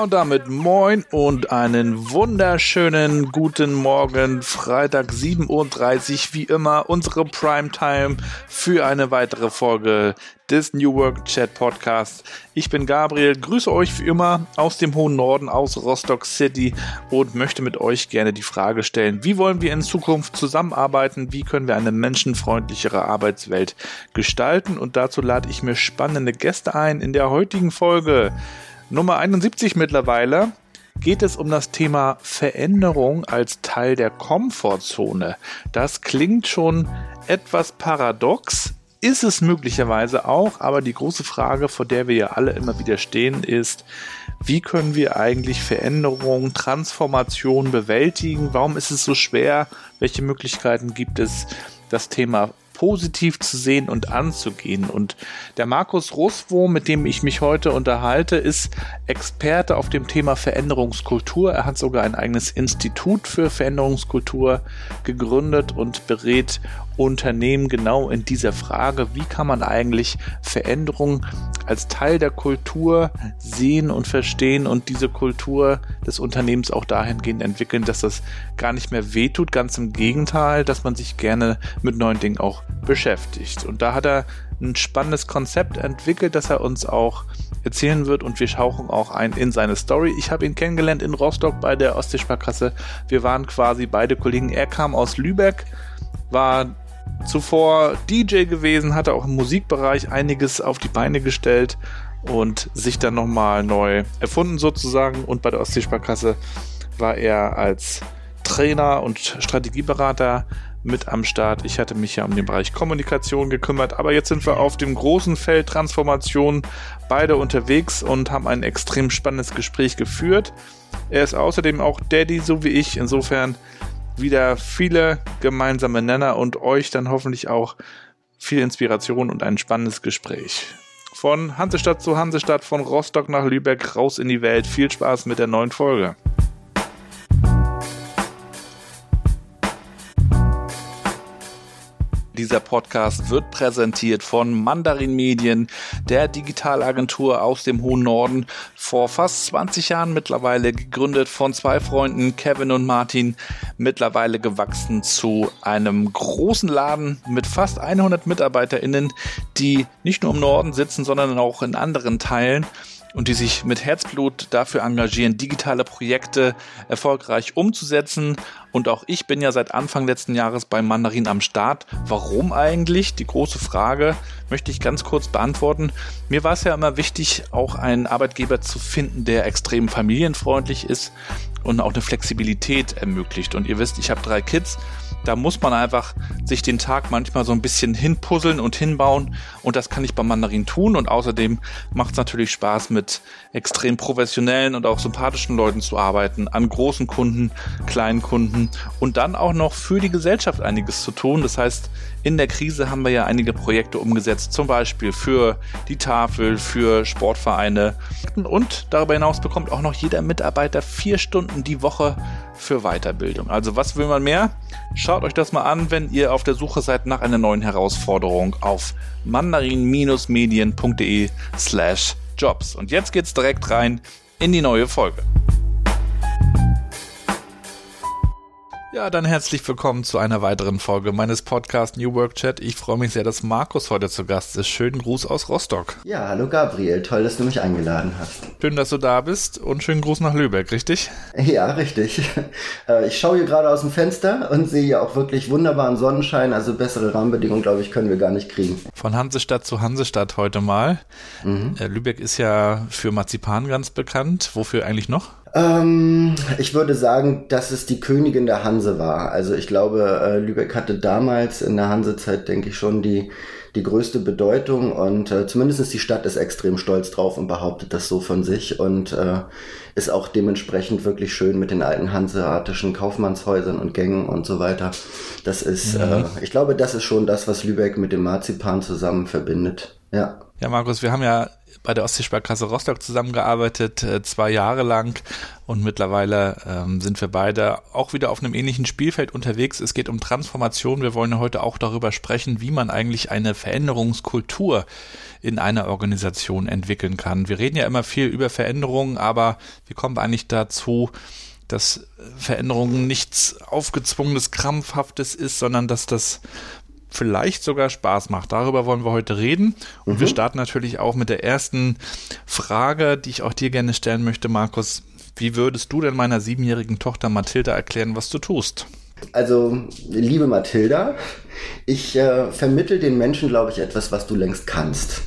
Und damit moin und einen wunderschönen guten Morgen. Freitag 7.30 Uhr, wie immer, unsere Primetime für eine weitere Folge des New Work Chat Podcasts. Ich bin Gabriel, grüße euch wie immer aus dem hohen Norden, aus Rostock City und möchte mit euch gerne die Frage stellen, wie wollen wir in Zukunft zusammenarbeiten? Wie können wir eine menschenfreundlichere Arbeitswelt gestalten? Und dazu lade ich mir spannende Gäste ein in der heutigen Folge. Nummer 71 mittlerweile geht es um das Thema Veränderung als Teil der Komfortzone. Das klingt schon etwas paradox, ist es möglicherweise auch, aber die große Frage, vor der wir ja alle immer wieder stehen, ist, wie können wir eigentlich Veränderung, Transformation bewältigen? Warum ist es so schwer? Welche Möglichkeiten gibt es, das Thema positiv zu sehen und anzugehen. Und der Markus Roswo, mit dem ich mich heute unterhalte, ist Experte auf dem Thema Veränderungskultur. Er hat sogar ein eigenes Institut für Veränderungskultur gegründet und berät Unternehmen genau in dieser Frage, wie kann man eigentlich Veränderung als Teil der Kultur sehen und verstehen und diese Kultur des Unternehmens auch dahingehend entwickeln, dass das gar nicht mehr wehtut, ganz im Gegenteil, dass man sich gerne mit neuen Dingen auch beschäftigt. Und da hat er ein spannendes Konzept entwickelt, das er uns auch erzählen wird und wir schauchen auch ein in seine Story. Ich habe ihn kennengelernt in Rostock bei der Ostseesparkasse. Wir waren quasi beide Kollegen. Er kam aus Lübeck, war zuvor DJ gewesen, hatte auch im Musikbereich einiges auf die Beine gestellt und sich dann nochmal neu erfunden sozusagen. Und bei der Ostseesparkasse war er als Trainer und Strategieberater mit am Start. Ich hatte mich ja um den Bereich Kommunikation gekümmert, aber jetzt sind wir auf dem großen Feld Transformation beide unterwegs und haben ein extrem spannendes Gespräch geführt. Er ist außerdem auch Daddy, so wie ich. Insofern wieder viele gemeinsame Nenner und euch dann hoffentlich auch viel Inspiration und ein spannendes Gespräch. Von Hansestadt zu Hansestadt, von Rostock nach Lübeck raus in die Welt. Viel Spaß mit der neuen Folge. Dieser Podcast wird präsentiert von Mandarin Medien, der Digitalagentur aus dem hohen Norden, vor fast 20 Jahren mittlerweile gegründet von zwei Freunden, Kevin und Martin, mittlerweile gewachsen zu einem großen Laden mit fast 100 MitarbeiterInnen, die nicht nur im Norden sitzen, sondern auch in anderen Teilen und die sich mit Herzblut dafür engagieren, digitale Projekte erfolgreich umzusetzen und auch ich bin ja seit Anfang letzten Jahres bei Mandarin am Start. Warum eigentlich? Die große Frage möchte ich ganz kurz beantworten. Mir war es ja immer wichtig, auch einen Arbeitgeber zu finden, der extrem familienfreundlich ist und auch eine Flexibilität ermöglicht. Und ihr wisst, ich habe drei Kids da muss man einfach sich den Tag manchmal so ein bisschen hinpuzzeln und hinbauen und das kann ich beim Mandarin tun und außerdem macht es natürlich Spaß mit extrem professionellen und auch sympathischen Leuten zu arbeiten, an großen Kunden, kleinen Kunden und dann auch noch für die Gesellschaft einiges zu tun. Das heißt, in der Krise haben wir ja einige Projekte umgesetzt, zum Beispiel für die Tafel, für Sportvereine und darüber hinaus bekommt auch noch jeder Mitarbeiter vier Stunden die Woche für Weiterbildung. Also was will man mehr? Schaut euch das mal an, wenn ihr auf der Suche seid nach einer neuen Herausforderung auf mandarin-medien.de slash jobs. Und jetzt geht's direkt rein in die neue Folge. Ja, dann herzlich willkommen zu einer weiteren Folge meines Podcasts New Work Chat. Ich freue mich sehr, dass Markus heute zu Gast ist. Schönen Gruß aus Rostock. Ja, hallo Gabriel, toll, dass du mich eingeladen hast. Schön, dass du da bist und schönen Gruß nach Lübeck, richtig? Ja, richtig. Äh, ich schaue hier gerade aus dem Fenster und sehe ja auch wirklich wunderbaren Sonnenschein, also bessere Rahmenbedingungen, glaube ich, können wir gar nicht kriegen. Von Hansestadt zu Hansestadt heute mal. Mhm. Äh, Lübeck ist ja für Marzipan ganz bekannt. Wofür eigentlich noch? Ähm, ich würde sagen, dass es die Königin der Hanse war. Also ich glaube, äh, Lübeck hatte damals in der Hansezeit, denke ich, schon die, die größte Bedeutung und äh, zumindest die Stadt ist extrem stolz drauf und behauptet das so von sich und äh, ist auch dementsprechend wirklich schön mit den alten hanseatischen Kaufmannshäusern und Gängen und so weiter. Das ist, mhm. äh, ich glaube, das ist schon das, was Lübeck mit dem Marzipan zusammen verbindet. Ja. Ja, Markus, wir haben ja bei der Ostseesparkasse Rostock zusammengearbeitet, äh, zwei Jahre lang. Und mittlerweile ähm, sind wir beide auch wieder auf einem ähnlichen Spielfeld unterwegs. Es geht um Transformation. Wir wollen heute auch darüber sprechen, wie man eigentlich eine Veränderungskultur in einer Organisation entwickeln kann. Wir reden ja immer viel über Veränderungen, aber wie kommen wir eigentlich dazu, dass Veränderungen nichts aufgezwungenes, krampfhaftes ist, sondern dass das vielleicht sogar Spaß macht. Darüber wollen wir heute reden. Und mhm. wir starten natürlich auch mit der ersten Frage, die ich auch dir gerne stellen möchte, Markus. Wie würdest du denn meiner siebenjährigen Tochter Mathilda erklären, was du tust? Also, liebe Mathilda, ich äh, vermittel den Menschen, glaube ich, etwas, was du längst kannst.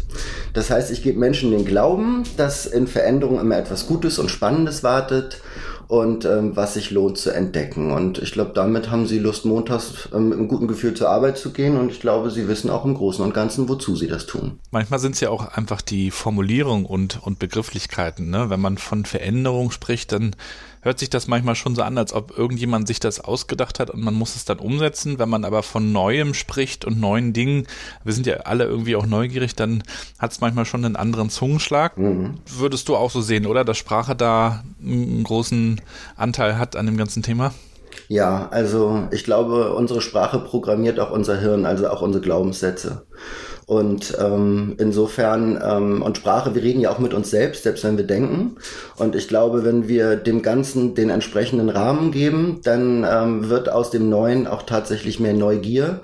Das heißt, ich gebe Menschen den Glauben, dass in Veränderung immer etwas Gutes und Spannendes wartet und ähm, was sich lohnt zu entdecken. Und ich glaube, damit haben sie Lust, montags ähm, mit einem guten Gefühl zur Arbeit zu gehen. Und ich glaube, sie wissen auch im Großen und Ganzen, wozu sie das tun. Manchmal sind es ja auch einfach die Formulierung und, und Begrifflichkeiten. Ne? Wenn man von Veränderung spricht, dann hört sich das manchmal schon so an, als ob irgendjemand sich das ausgedacht hat und man muss es dann umsetzen. Wenn man aber von Neuem spricht und neuen Dingen, wir sind ja alle irgendwie auch neugierig, dann hat es manchmal schon einen anderen Zungenschlag. Mhm. Würdest du auch so sehen, oder? Dass Sprache da einen großen Anteil hat an dem ganzen Thema? Ja, also ich glaube, unsere Sprache programmiert auch unser Hirn, also auch unsere Glaubenssätze. Und ähm, insofern, ähm, und Sprache, wir reden ja auch mit uns selbst, selbst wenn wir denken. Und ich glaube, wenn wir dem Ganzen den entsprechenden Rahmen geben, dann ähm, wird aus dem Neuen auch tatsächlich mehr Neugier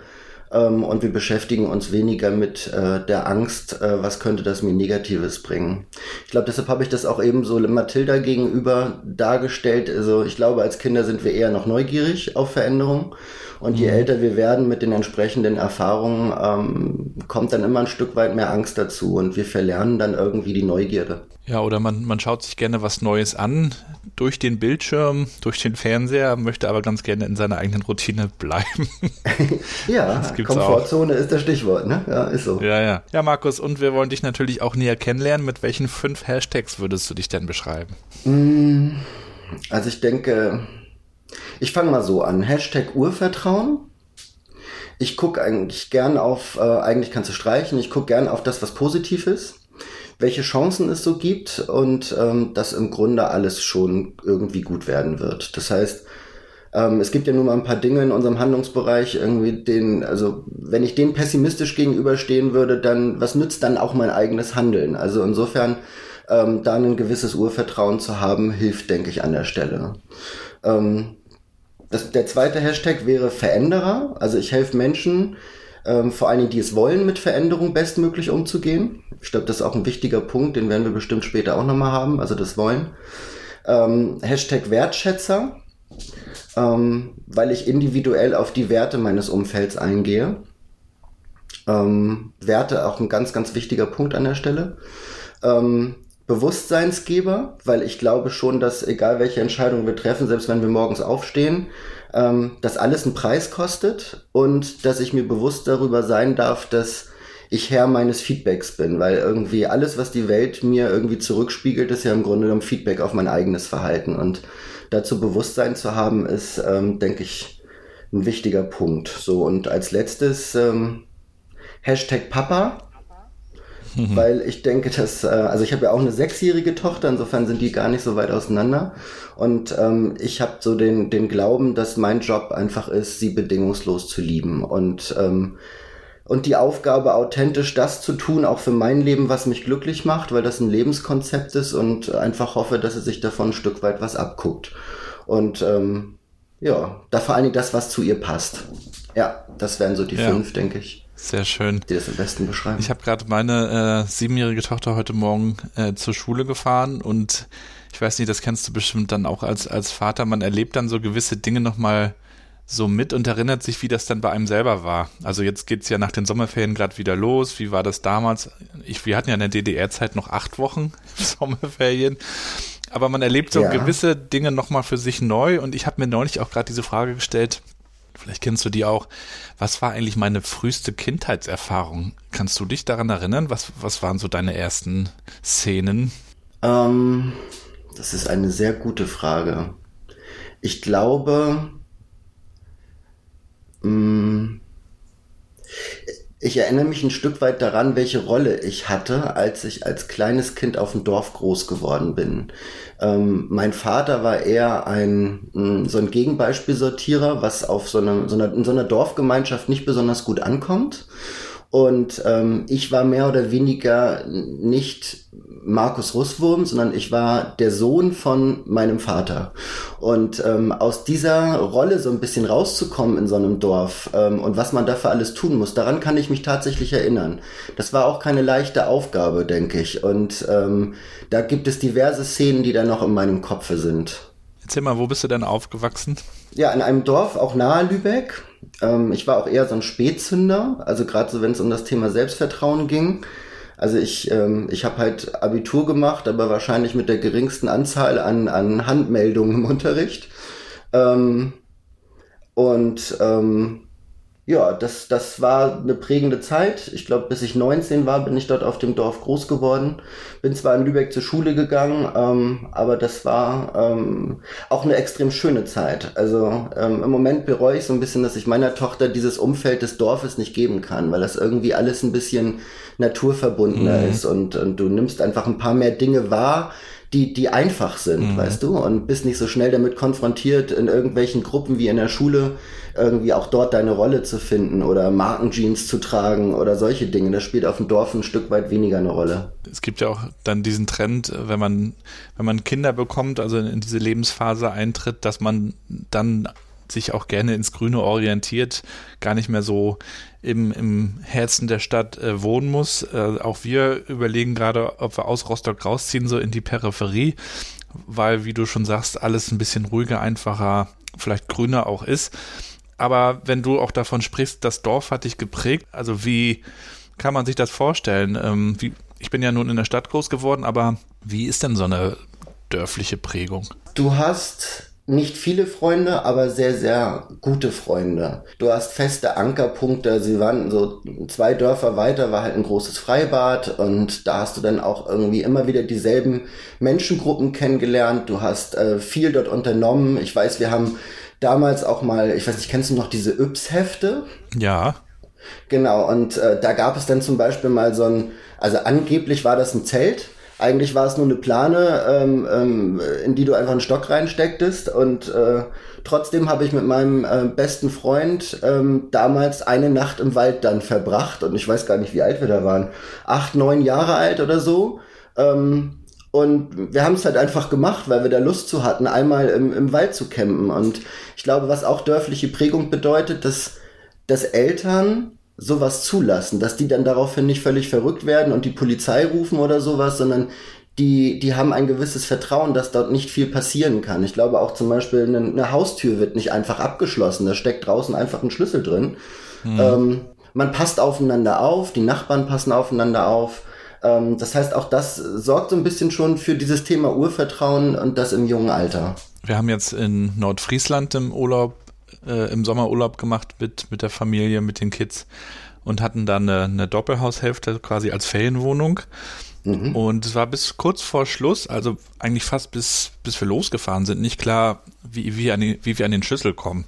ähm, und wir beschäftigen uns weniger mit äh, der Angst, äh, was könnte das mir Negatives bringen. Ich glaube, deshalb habe ich das auch eben so Mathilda gegenüber dargestellt. Also ich glaube, als Kinder sind wir eher noch neugierig auf Veränderung. Und je mhm. älter wir werden mit den entsprechenden Erfahrungen, ähm, kommt dann immer ein Stück weit mehr Angst dazu und wir verlernen dann irgendwie die Neugierde. Ja, oder man, man schaut sich gerne was Neues an durch den Bildschirm, durch den Fernseher, möchte aber ganz gerne in seiner eigenen Routine bleiben. ja, Komfortzone auch. ist das Stichwort, ne? Ja, ist so. Ja, ja. Ja, Markus, und wir wollen dich natürlich auch näher kennenlernen. Mit welchen fünf Hashtags würdest du dich denn beschreiben? Mm, also ich denke, ich fange mal so an. Hashtag Urvertrauen. Ich gucke eigentlich gern auf, äh, eigentlich kannst du streichen, ich gucke gern auf das, was positiv ist welche Chancen es so gibt und ähm, dass im Grunde alles schon irgendwie gut werden wird. Das heißt, ähm, es gibt ja nur mal ein paar Dinge in unserem Handlungsbereich, irgendwie den, also wenn ich dem pessimistisch gegenüberstehen würde, dann was nützt dann auch mein eigenes Handeln? Also insofern ähm, da ein gewisses Urvertrauen zu haben, hilft, denke ich, an der Stelle. Ähm, das, der zweite Hashtag wäre Veränderer. Also ich helfe Menschen, ähm, vor allen Dingen, die es wollen, mit Veränderung bestmöglich umzugehen. Ich glaube, das ist auch ein wichtiger Punkt, den werden wir bestimmt später auch nochmal haben, also das Wollen. Ähm, Hashtag Wertschätzer, ähm, weil ich individuell auf die Werte meines Umfelds eingehe. Ähm, Werte auch ein ganz, ganz wichtiger Punkt an der Stelle. Ähm, Bewusstseinsgeber, weil ich glaube schon, dass egal welche Entscheidung wir treffen, selbst wenn wir morgens aufstehen, ähm, dass alles einen Preis kostet und dass ich mir bewusst darüber sein darf, dass ich Herr meines Feedbacks bin, weil irgendwie alles, was die Welt mir irgendwie zurückspiegelt, ist ja im Grunde genommen Feedback auf mein eigenes Verhalten. Und dazu Bewusstsein zu haben, ist, ähm, denke ich, ein wichtiger Punkt. So, und als letztes ähm, Hashtag Papa. Weil ich denke, dass, äh, also ich habe ja auch eine sechsjährige Tochter, insofern sind die gar nicht so weit auseinander. Und ähm, ich habe so den, den Glauben, dass mein Job einfach ist, sie bedingungslos zu lieben. Und ähm, und die Aufgabe, authentisch das zu tun, auch für mein Leben, was mich glücklich macht, weil das ein Lebenskonzept ist und einfach hoffe, dass er sich davon ein Stück weit was abguckt. Und ähm, ja, da vor allen Dingen das, was zu ihr passt. Ja, das wären so die ja. fünf, denke ich. Sehr schön. Die das am besten beschreiben. Ich habe gerade meine äh, siebenjährige Tochter heute Morgen äh, zur Schule gefahren und ich weiß nicht, das kennst du bestimmt dann auch als, als Vater. Man erlebt dann so gewisse Dinge nochmal so mit und erinnert sich, wie das dann bei einem selber war. Also jetzt geht's ja nach den Sommerferien gerade wieder los. Wie war das damals? Ich, wir hatten ja in der DDR-Zeit noch acht Wochen Sommerferien. Aber man erlebt so ja. gewisse Dinge nochmal für sich neu. Und ich habe mir neulich auch gerade diese Frage gestellt, vielleicht kennst du die auch, was war eigentlich meine früheste Kindheitserfahrung? Kannst du dich daran erinnern? Was, was waren so deine ersten Szenen? Ähm, das ist eine sehr gute Frage. Ich glaube, ich erinnere mich ein Stück weit daran, welche Rolle ich hatte, als ich als kleines Kind auf dem Dorf groß geworden bin. Ähm, mein Vater war eher ein mm, so ein Gegenbeispielsortierer, was auf so einer, so einer in so einer Dorfgemeinschaft nicht besonders gut ankommt. Und ähm, ich war mehr oder weniger nicht Markus Russwurm, sondern ich war der Sohn von meinem Vater. Und ähm, aus dieser Rolle so ein bisschen rauszukommen in so einem Dorf ähm, und was man dafür alles tun muss, daran kann ich mich tatsächlich erinnern. Das war auch keine leichte Aufgabe, denke ich. Und ähm, da gibt es diverse Szenen, die da noch in meinem Kopfe sind. Erzähl mal, wo bist du denn aufgewachsen? Ja, in einem Dorf, auch nahe Lübeck. Ähm, ich war auch eher so ein Spätzünder, also gerade so, wenn es um das Thema Selbstvertrauen ging. Also ich, ähm, ich habe halt Abitur gemacht, aber wahrscheinlich mit der geringsten Anzahl an, an Handmeldungen im Unterricht. Ähm, und ähm, ja, das, das war eine prägende Zeit. Ich glaube, bis ich 19 war, bin ich dort auf dem Dorf groß geworden. Bin zwar in Lübeck zur Schule gegangen, ähm, aber das war ähm, auch eine extrem schöne Zeit. Also ähm, im Moment bereue ich so ein bisschen, dass ich meiner Tochter dieses Umfeld des Dorfes nicht geben kann, weil das irgendwie alles ein bisschen naturverbundener mhm. ist und, und du nimmst einfach ein paar mehr Dinge wahr, die, die einfach sind, mhm. weißt du, und bist nicht so schnell damit konfrontiert, in irgendwelchen Gruppen wie in der Schule irgendwie auch dort deine Rolle zu finden oder Markenjeans zu tragen oder solche Dinge. Das spielt auf dem Dorf ein Stück weit weniger eine Rolle. Es gibt ja auch dann diesen Trend, wenn man, wenn man Kinder bekommt, also in diese Lebensphase eintritt, dass man dann sich auch gerne ins Grüne orientiert, gar nicht mehr so im, im Herzen der Stadt äh, wohnen muss. Äh, auch wir überlegen gerade, ob wir aus Rostock rausziehen, so in die Peripherie, weil, wie du schon sagst, alles ein bisschen ruhiger, einfacher, vielleicht grüner auch ist. Aber wenn du auch davon sprichst, das Dorf hat dich geprägt, also wie kann man sich das vorstellen? Ähm, wie, ich bin ja nun in der Stadt groß geworden, aber wie ist denn so eine dörfliche Prägung? Du hast nicht viele Freunde, aber sehr, sehr gute Freunde. Du hast feste Ankerpunkte. Sie waren so zwei Dörfer weiter, war halt ein großes Freibad und da hast du dann auch irgendwie immer wieder dieselben Menschengruppen kennengelernt. Du hast äh, viel dort unternommen. Ich weiß, wir haben damals auch mal, ich weiß nicht, kennst du noch diese Yps-Hefte? Ja. Genau, und äh, da gab es dann zum Beispiel mal so ein, also angeblich war das ein Zelt. Eigentlich war es nur eine Plane, ähm, ähm, in die du einfach einen Stock reinstecktest. Und äh, trotzdem habe ich mit meinem äh, besten Freund ähm, damals eine Nacht im Wald dann verbracht. Und ich weiß gar nicht, wie alt wir da waren. Acht, neun Jahre alt oder so. Ähm, und wir haben es halt einfach gemacht, weil wir da Lust zu hatten, einmal im, im Wald zu campen. Und ich glaube, was auch dörfliche Prägung bedeutet, dass, dass Eltern sowas zulassen, dass die dann daraufhin nicht völlig verrückt werden und die Polizei rufen oder sowas, sondern die, die haben ein gewisses Vertrauen, dass dort nicht viel passieren kann. Ich glaube auch zum Beispiel eine, eine Haustür wird nicht einfach abgeschlossen, da steckt draußen einfach ein Schlüssel drin. Mhm. Ähm, man passt aufeinander auf, die Nachbarn passen aufeinander auf. Ähm, das heißt, auch das sorgt so ein bisschen schon für dieses Thema Urvertrauen und das im jungen Alter. Wir haben jetzt in Nordfriesland im Urlaub, äh, im Sommerurlaub gemacht mit, mit der Familie, mit den Kids und hatten dann eine, eine Doppelhaushälfte quasi als Ferienwohnung. Mhm. Und es war bis kurz vor Schluss, also eigentlich fast bis, bis wir losgefahren sind, nicht klar, wie, wie, an die, wie wir an den Schlüssel kommen.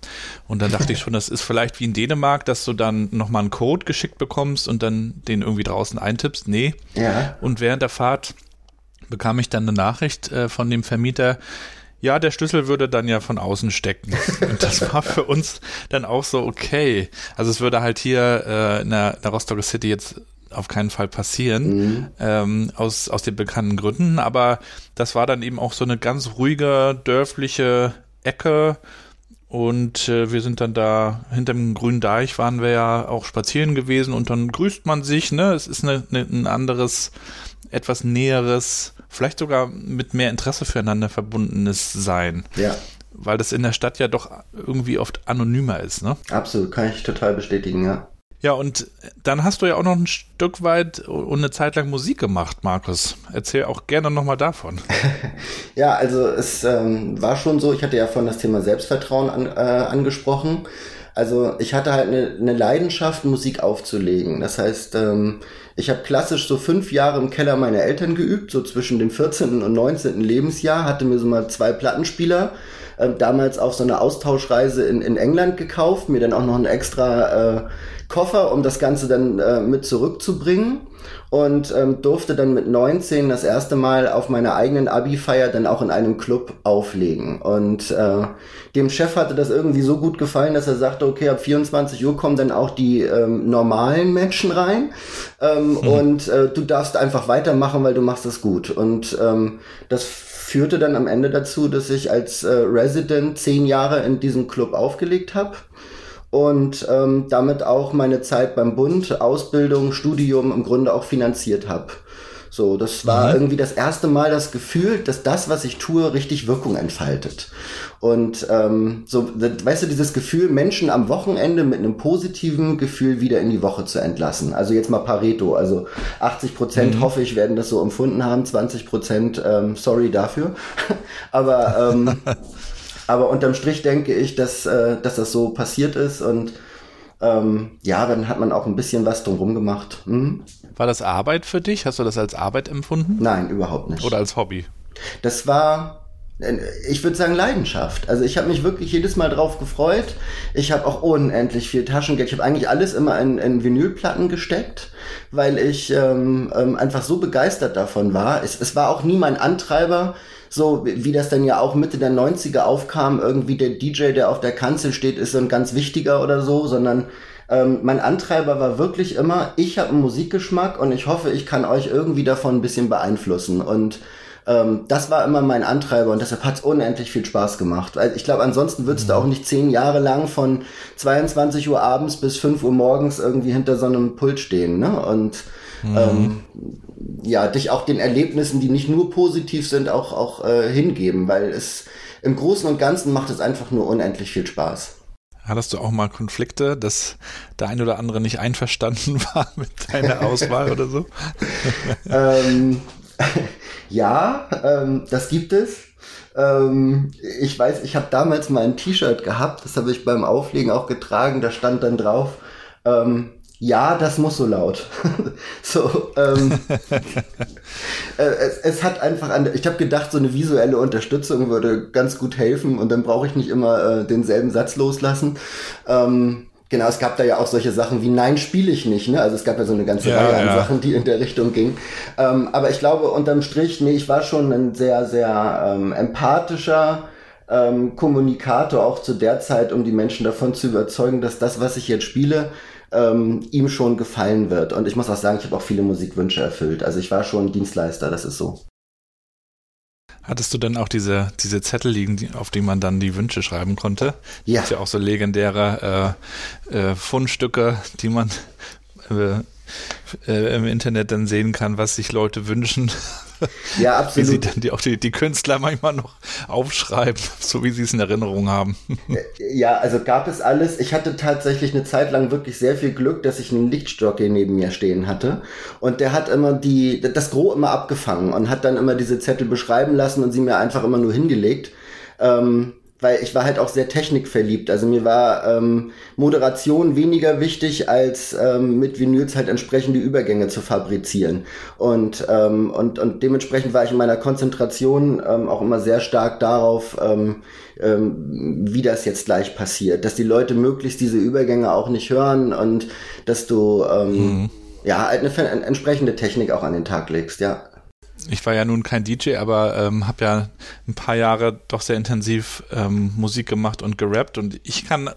Und dann dachte ich schon, das ist vielleicht wie in Dänemark, dass du dann nochmal einen Code geschickt bekommst und dann den irgendwie draußen eintippst. Nee. Ja. Und während der Fahrt bekam ich dann eine Nachricht äh, von dem Vermieter, ja, der Schlüssel würde dann ja von außen stecken. Und das war für uns dann auch so okay. Also es würde halt hier äh, in, der, in der Rostocker City jetzt auf keinen Fall passieren, mhm. ähm, aus, aus den bekannten Gründen. Aber das war dann eben auch so eine ganz ruhige, dörfliche Ecke. Und äh, wir sind dann da hinterm grünen Deich waren wir ja auch spazieren gewesen und dann grüßt man sich, ne? Es ist eine, eine, ein anderes, etwas näheres, vielleicht sogar mit mehr Interesse füreinander verbundenes Sein. Ja. Weil das in der Stadt ja doch irgendwie oft anonymer ist, ne? Absolut, kann ich total bestätigen, ja. Ja, und dann hast du ja auch noch ein Stück weit und eine Zeit lang Musik gemacht, Markus. Erzähl auch gerne nochmal davon. ja, also es ähm, war schon so, ich hatte ja vorhin das Thema Selbstvertrauen an, äh, angesprochen. Also ich hatte halt eine, eine Leidenschaft, Musik aufzulegen. Das heißt, ähm, ich habe klassisch so fünf Jahre im Keller meiner Eltern geübt, so zwischen dem 14. und 19. Lebensjahr, hatte mir so mal zwei Plattenspieler äh, damals auf so einer Austauschreise in, in England gekauft, mir dann auch noch ein extra äh, Koffer, um das Ganze dann äh, mit zurückzubringen und ähm, durfte dann mit 19 das erste Mal auf meiner eigenen Abi-Feier dann auch in einem Club auflegen. Und äh, dem Chef hatte das irgendwie so gut gefallen, dass er sagte, okay, ab 24 Uhr kommen dann auch die ähm, normalen Menschen rein ähm, mhm. und äh, du darfst einfach weitermachen, weil du machst das gut. Und ähm, das führte dann am Ende dazu, dass ich als äh, Resident zehn Jahre in diesem Club aufgelegt habe und ähm, damit auch meine Zeit beim Bund, Ausbildung, Studium im Grunde auch finanziert habe. So, das war mhm. irgendwie das erste Mal das Gefühl, dass das, was ich tue, richtig Wirkung entfaltet. Und ähm, so, weißt du, dieses Gefühl, Menschen am Wochenende mit einem positiven Gefühl wieder in die Woche zu entlassen. Also jetzt mal Pareto, also 80 Prozent mhm. hoffe ich werden das so empfunden haben, 20 Prozent ähm, sorry dafür. Aber ähm, aber unterm Strich denke ich, dass, äh, dass das so passiert ist und ähm, ja, dann hat man auch ein bisschen was drumherum gemacht. Hm? War das Arbeit für dich? Hast du das als Arbeit empfunden? Nein, überhaupt nicht. Oder als Hobby? Das war, äh, ich würde sagen, Leidenschaft. Also ich habe mich wirklich jedes Mal drauf gefreut. Ich habe auch unendlich viel Taschengeld. Ich habe eigentlich alles immer in, in Vinylplatten gesteckt, weil ich ähm, ähm, einfach so begeistert davon war. Es, es war auch nie mein Antreiber, so wie das dann ja auch Mitte der 90er aufkam, irgendwie der DJ, der auf der Kanzel steht, ist so ein ganz wichtiger oder so, sondern ähm, mein Antreiber war wirklich immer, ich habe einen Musikgeschmack und ich hoffe, ich kann euch irgendwie davon ein bisschen beeinflussen. Und ähm, das war immer mein Antreiber und deshalb hat es unendlich viel Spaß gemacht. Weil ich glaube, ansonsten würdest mhm. du auch nicht zehn Jahre lang von 22 Uhr abends bis 5 Uhr morgens irgendwie hinter so einem Pult stehen. Ne? Und mhm. ähm, ja, dich auch den Erlebnissen, die nicht nur positiv sind, auch, auch äh, hingeben, weil es im Großen und Ganzen macht es einfach nur unendlich viel Spaß. Hattest du auch mal Konflikte, dass der ein oder andere nicht einverstanden war mit deiner Auswahl oder so? ähm, ja, ähm, das gibt es. Ähm, ich weiß, ich habe damals mal ein T-Shirt gehabt, das habe ich beim Auflegen auch getragen, da stand dann drauf, ähm, ja, das muss so laut. so, ähm, äh, es, es, hat einfach an, ich habe gedacht, so eine visuelle Unterstützung würde ganz gut helfen und dann brauche ich nicht immer äh, denselben Satz loslassen. Ähm, genau, es gab da ja auch solche Sachen wie Nein, spiele ich nicht. Ne? Also es gab ja so eine ganze ja, Reihe an ja. Sachen, die in der Richtung gingen. Ähm, aber ich glaube, unterm Strich, nee, ich war schon ein sehr, sehr ähm, empathischer, ähm, Kommunikator auch zu der Zeit, um die Menschen davon zu überzeugen, dass das, was ich jetzt spiele, ähm, ihm schon gefallen wird. Und ich muss auch sagen, ich habe auch viele Musikwünsche erfüllt. Also ich war schon Dienstleister, das ist so. Hattest du denn auch diese, diese Zettel liegen, auf die man dann die Wünsche schreiben konnte? Ja. Das ist ja auch so legendäre äh, äh, Fundstücke, die man äh, äh, im Internet dann sehen kann, was sich Leute wünschen. Ja, absolut. Wie sie dann die, auch die, die Künstler manchmal noch aufschreiben, so wie sie es in Erinnerung haben. Ja, also gab es alles. Ich hatte tatsächlich eine Zeit lang wirklich sehr viel Glück, dass ich einen Lichtstockey neben mir stehen hatte. Und der hat immer die, das Gros immer abgefangen und hat dann immer diese Zettel beschreiben lassen und sie mir einfach immer nur hingelegt. Ähm, weil ich war halt auch sehr technikverliebt. Also mir war ähm, Moderation weniger wichtig, als ähm, mit Vinyls halt entsprechende Übergänge zu fabrizieren. Und, ähm, und, und dementsprechend war ich in meiner Konzentration ähm, auch immer sehr stark darauf, ähm, ähm, wie das jetzt gleich passiert. Dass die Leute möglichst diese Übergänge auch nicht hören und dass du ähm, mhm. ja halt eine, eine entsprechende Technik auch an den Tag legst, ja ich war ja nun kein DJ, aber ähm, habe ja ein paar Jahre doch sehr intensiv ähm, Musik gemacht und gerappt. Und ich kann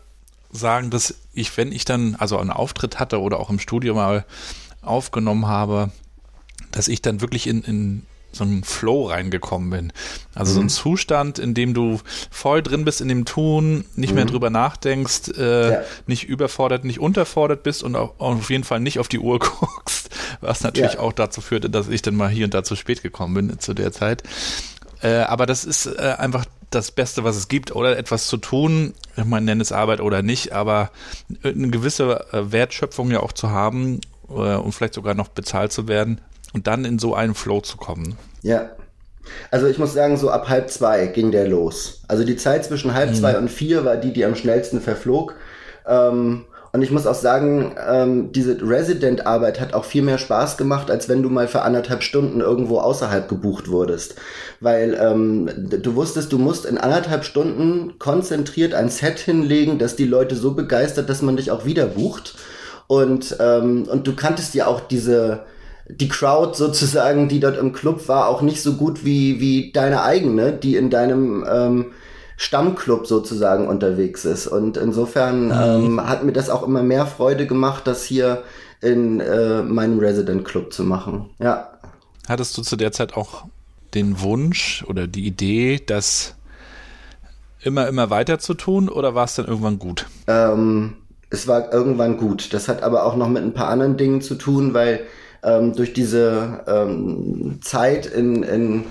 sagen, dass ich, wenn ich dann also einen Auftritt hatte oder auch im Studio mal aufgenommen habe, dass ich dann wirklich in, in so einen Flow reingekommen bin. Also mhm. so ein. Zustand, in dem du voll drin bist in dem Tun, nicht mhm. mehr drüber nachdenkst, äh, ja. nicht überfordert, nicht unterfordert bist und auch, auf jeden Fall nicht auf die Uhr guckst, was natürlich ja. auch dazu führte, dass ich dann mal hier und da zu spät gekommen bin zu der Zeit. Äh, aber das ist äh, einfach das Beste, was es gibt, oder etwas zu tun, man nennt es Arbeit oder nicht, aber eine gewisse äh, Wertschöpfung ja auch zu haben äh, und vielleicht sogar noch bezahlt zu werden, und dann in so einen Flow zu kommen. Ja. Also ich muss sagen, so ab halb zwei ging der los. Also die Zeit zwischen halb mhm. zwei und vier war die, die am schnellsten verflog. Ähm, und ich muss auch sagen, ähm, diese Resident-Arbeit hat auch viel mehr Spaß gemacht, als wenn du mal für anderthalb Stunden irgendwo außerhalb gebucht wurdest. Weil ähm, du wusstest, du musst in anderthalb Stunden konzentriert ein Set hinlegen, dass die Leute so begeistert, dass man dich auch wieder bucht. Und, ähm, und du kanntest ja auch diese, die Crowd sozusagen, die dort im Club war, auch nicht so gut wie, wie deine eigene, die in deinem ähm, Stammclub sozusagen unterwegs ist. Und insofern mhm. ähm, hat mir das auch immer mehr Freude gemacht, das hier in äh, meinem Resident Club zu machen. Ja. Hattest du zu der Zeit auch den Wunsch oder die Idee, das immer, immer weiter zu tun oder war es dann irgendwann gut? Ähm, es war irgendwann gut. Das hat aber auch noch mit ein paar anderen Dingen zu tun, weil ähm, durch diese ähm, Zeit in, in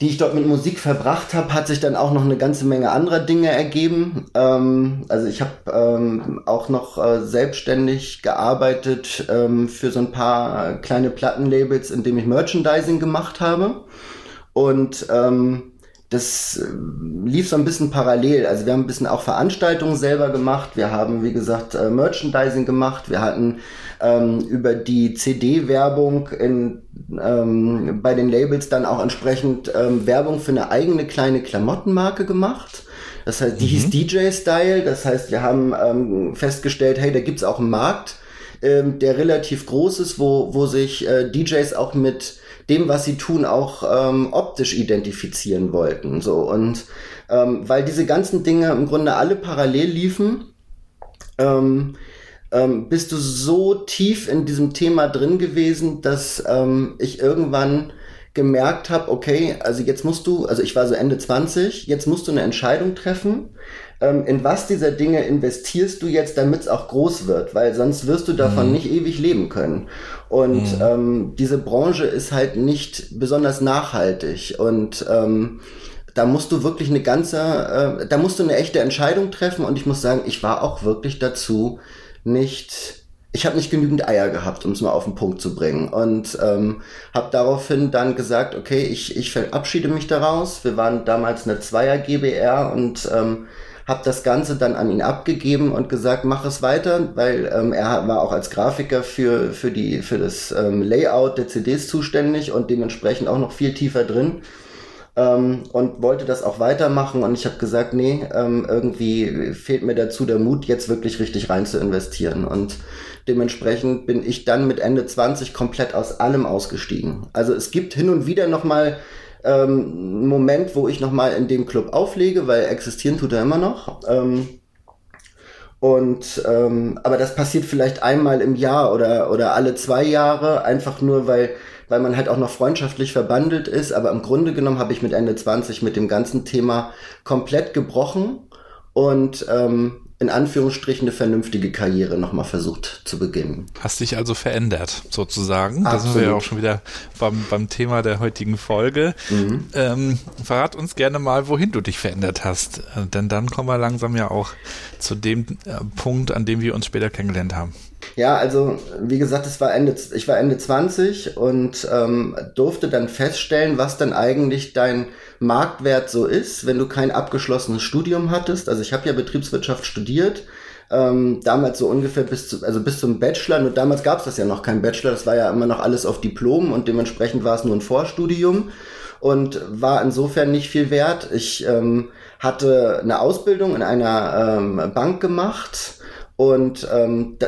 die ich dort mit Musik verbracht habe, hat sich dann auch noch eine ganze Menge anderer Dinge ergeben. Ähm, also ich habe ähm, auch noch äh, selbstständig gearbeitet ähm, für so ein paar kleine Plattenlabels, in dem ich Merchandising gemacht habe. Und ähm, das äh, lief so ein bisschen parallel. Also wir haben ein bisschen auch Veranstaltungen selber gemacht. Wir haben, wie gesagt, äh, Merchandising gemacht. Wir hatten ähm, über die CD-Werbung ähm, bei den Labels dann auch entsprechend ähm, Werbung für eine eigene kleine Klamottenmarke gemacht. Das heißt, die mhm. hieß DJ Style. Das heißt, wir haben ähm, festgestellt, hey, da gibt's auch einen Markt, ähm, der relativ groß ist, wo, wo sich äh, DJs auch mit dem, was sie tun, auch ähm, optisch identifizieren wollten. So und ähm, weil diese ganzen Dinge im Grunde alle parallel liefen, ähm, ähm, bist du so tief in diesem Thema drin gewesen, dass ähm, ich irgendwann gemerkt habe, okay, also jetzt musst du, also ich war so Ende 20, jetzt musst du eine Entscheidung treffen, ähm, in was dieser Dinge investierst du jetzt, damit es auch groß wird, weil sonst wirst du davon mhm. nicht ewig leben können. Und mhm. ähm, diese Branche ist halt nicht besonders nachhaltig und ähm, da musst du wirklich eine ganze, äh, da musst du eine echte Entscheidung treffen und ich muss sagen, ich war auch wirklich dazu nicht ich habe nicht genügend Eier gehabt, um es mal auf den Punkt zu bringen. Und ähm, habe daraufhin dann gesagt, okay, ich, ich verabschiede mich daraus. Wir waren damals eine Zweier GBR und ähm, habe das Ganze dann an ihn abgegeben und gesagt, mach es weiter, weil ähm, er war auch als Grafiker für, für, die, für das ähm, Layout der CDs zuständig und dementsprechend auch noch viel tiefer drin. Ähm, und wollte das auch weitermachen und ich habe gesagt, nee, ähm, irgendwie fehlt mir dazu der Mut, jetzt wirklich richtig rein zu investieren. Und Dementsprechend bin ich dann mit Ende 20 komplett aus allem ausgestiegen. Also es gibt hin und wieder nochmal ähm, Moment, wo ich nochmal in dem Club auflege, weil existieren tut er immer noch. Ähm, und ähm, aber das passiert vielleicht einmal im Jahr oder oder alle zwei Jahre, einfach nur weil weil man halt auch noch freundschaftlich verbandelt ist. Aber im Grunde genommen habe ich mit Ende 20 mit dem ganzen Thema komplett gebrochen und ähm, in Anführungsstrichen eine vernünftige Karriere nochmal versucht zu beginnen. Hast dich also verändert, sozusagen. Absolut. Da sind wir ja auch schon wieder beim, beim Thema der heutigen Folge. Mhm. Ähm, verrat uns gerne mal, wohin du dich verändert hast. Äh, denn dann kommen wir langsam ja auch zu dem äh, Punkt, an dem wir uns später kennengelernt haben. Ja, also wie gesagt, es war Ende, ich war Ende 20 und ähm, durfte dann feststellen, was dann eigentlich dein Marktwert so ist, wenn du kein abgeschlossenes Studium hattest. Also ich habe ja Betriebswirtschaft studiert, ähm, damals so ungefähr bis zu, also bis zum Bachelor. Nur damals gab es das ja noch kein Bachelor, das war ja immer noch alles auf Diplom und dementsprechend war es nur ein Vorstudium und war insofern nicht viel wert. Ich ähm, hatte eine Ausbildung in einer ähm, Bank gemacht und ähm, da,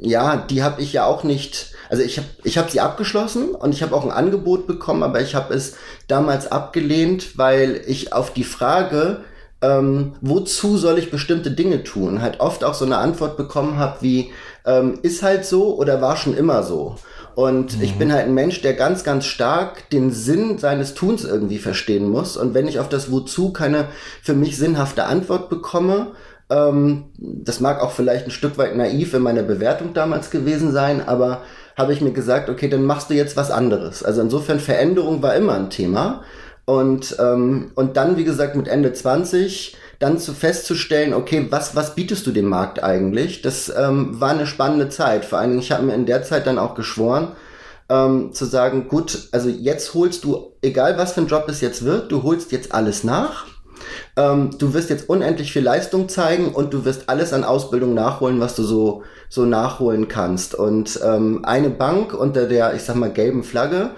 ja, die habe ich ja auch nicht, also ich habe ich hab sie abgeschlossen und ich habe auch ein Angebot bekommen, aber ich habe es damals abgelehnt, weil ich auf die Frage, ähm, wozu soll ich bestimmte Dinge tun, halt oft auch so eine Antwort bekommen habe wie, ähm, ist halt so oder war schon immer so. Und mhm. ich bin halt ein Mensch, der ganz, ganz stark den Sinn seines Tuns irgendwie verstehen muss. Und wenn ich auf das Wozu keine für mich sinnhafte Antwort bekomme, ähm, das mag auch vielleicht ein Stück weit naiv in meiner Bewertung damals gewesen sein, aber habe ich mir gesagt, okay, dann machst du jetzt was anderes. Also insofern Veränderung war immer ein Thema. Und, ähm, und dann, wie gesagt, mit Ende 20 dann zu festzustellen, okay, was, was bietest du dem Markt eigentlich? Das ähm, war eine spannende Zeit. Vor allen Dingen, ich habe mir in der Zeit dann auch geschworen, ähm, zu sagen, gut, also jetzt holst du, egal was für ein Job es jetzt wird, du holst jetzt alles nach ähm, du wirst jetzt unendlich viel Leistung zeigen und du wirst alles an Ausbildung nachholen, was du so, so nachholen kannst. Und ähm, eine Bank unter der, ich sag mal, gelben Flagge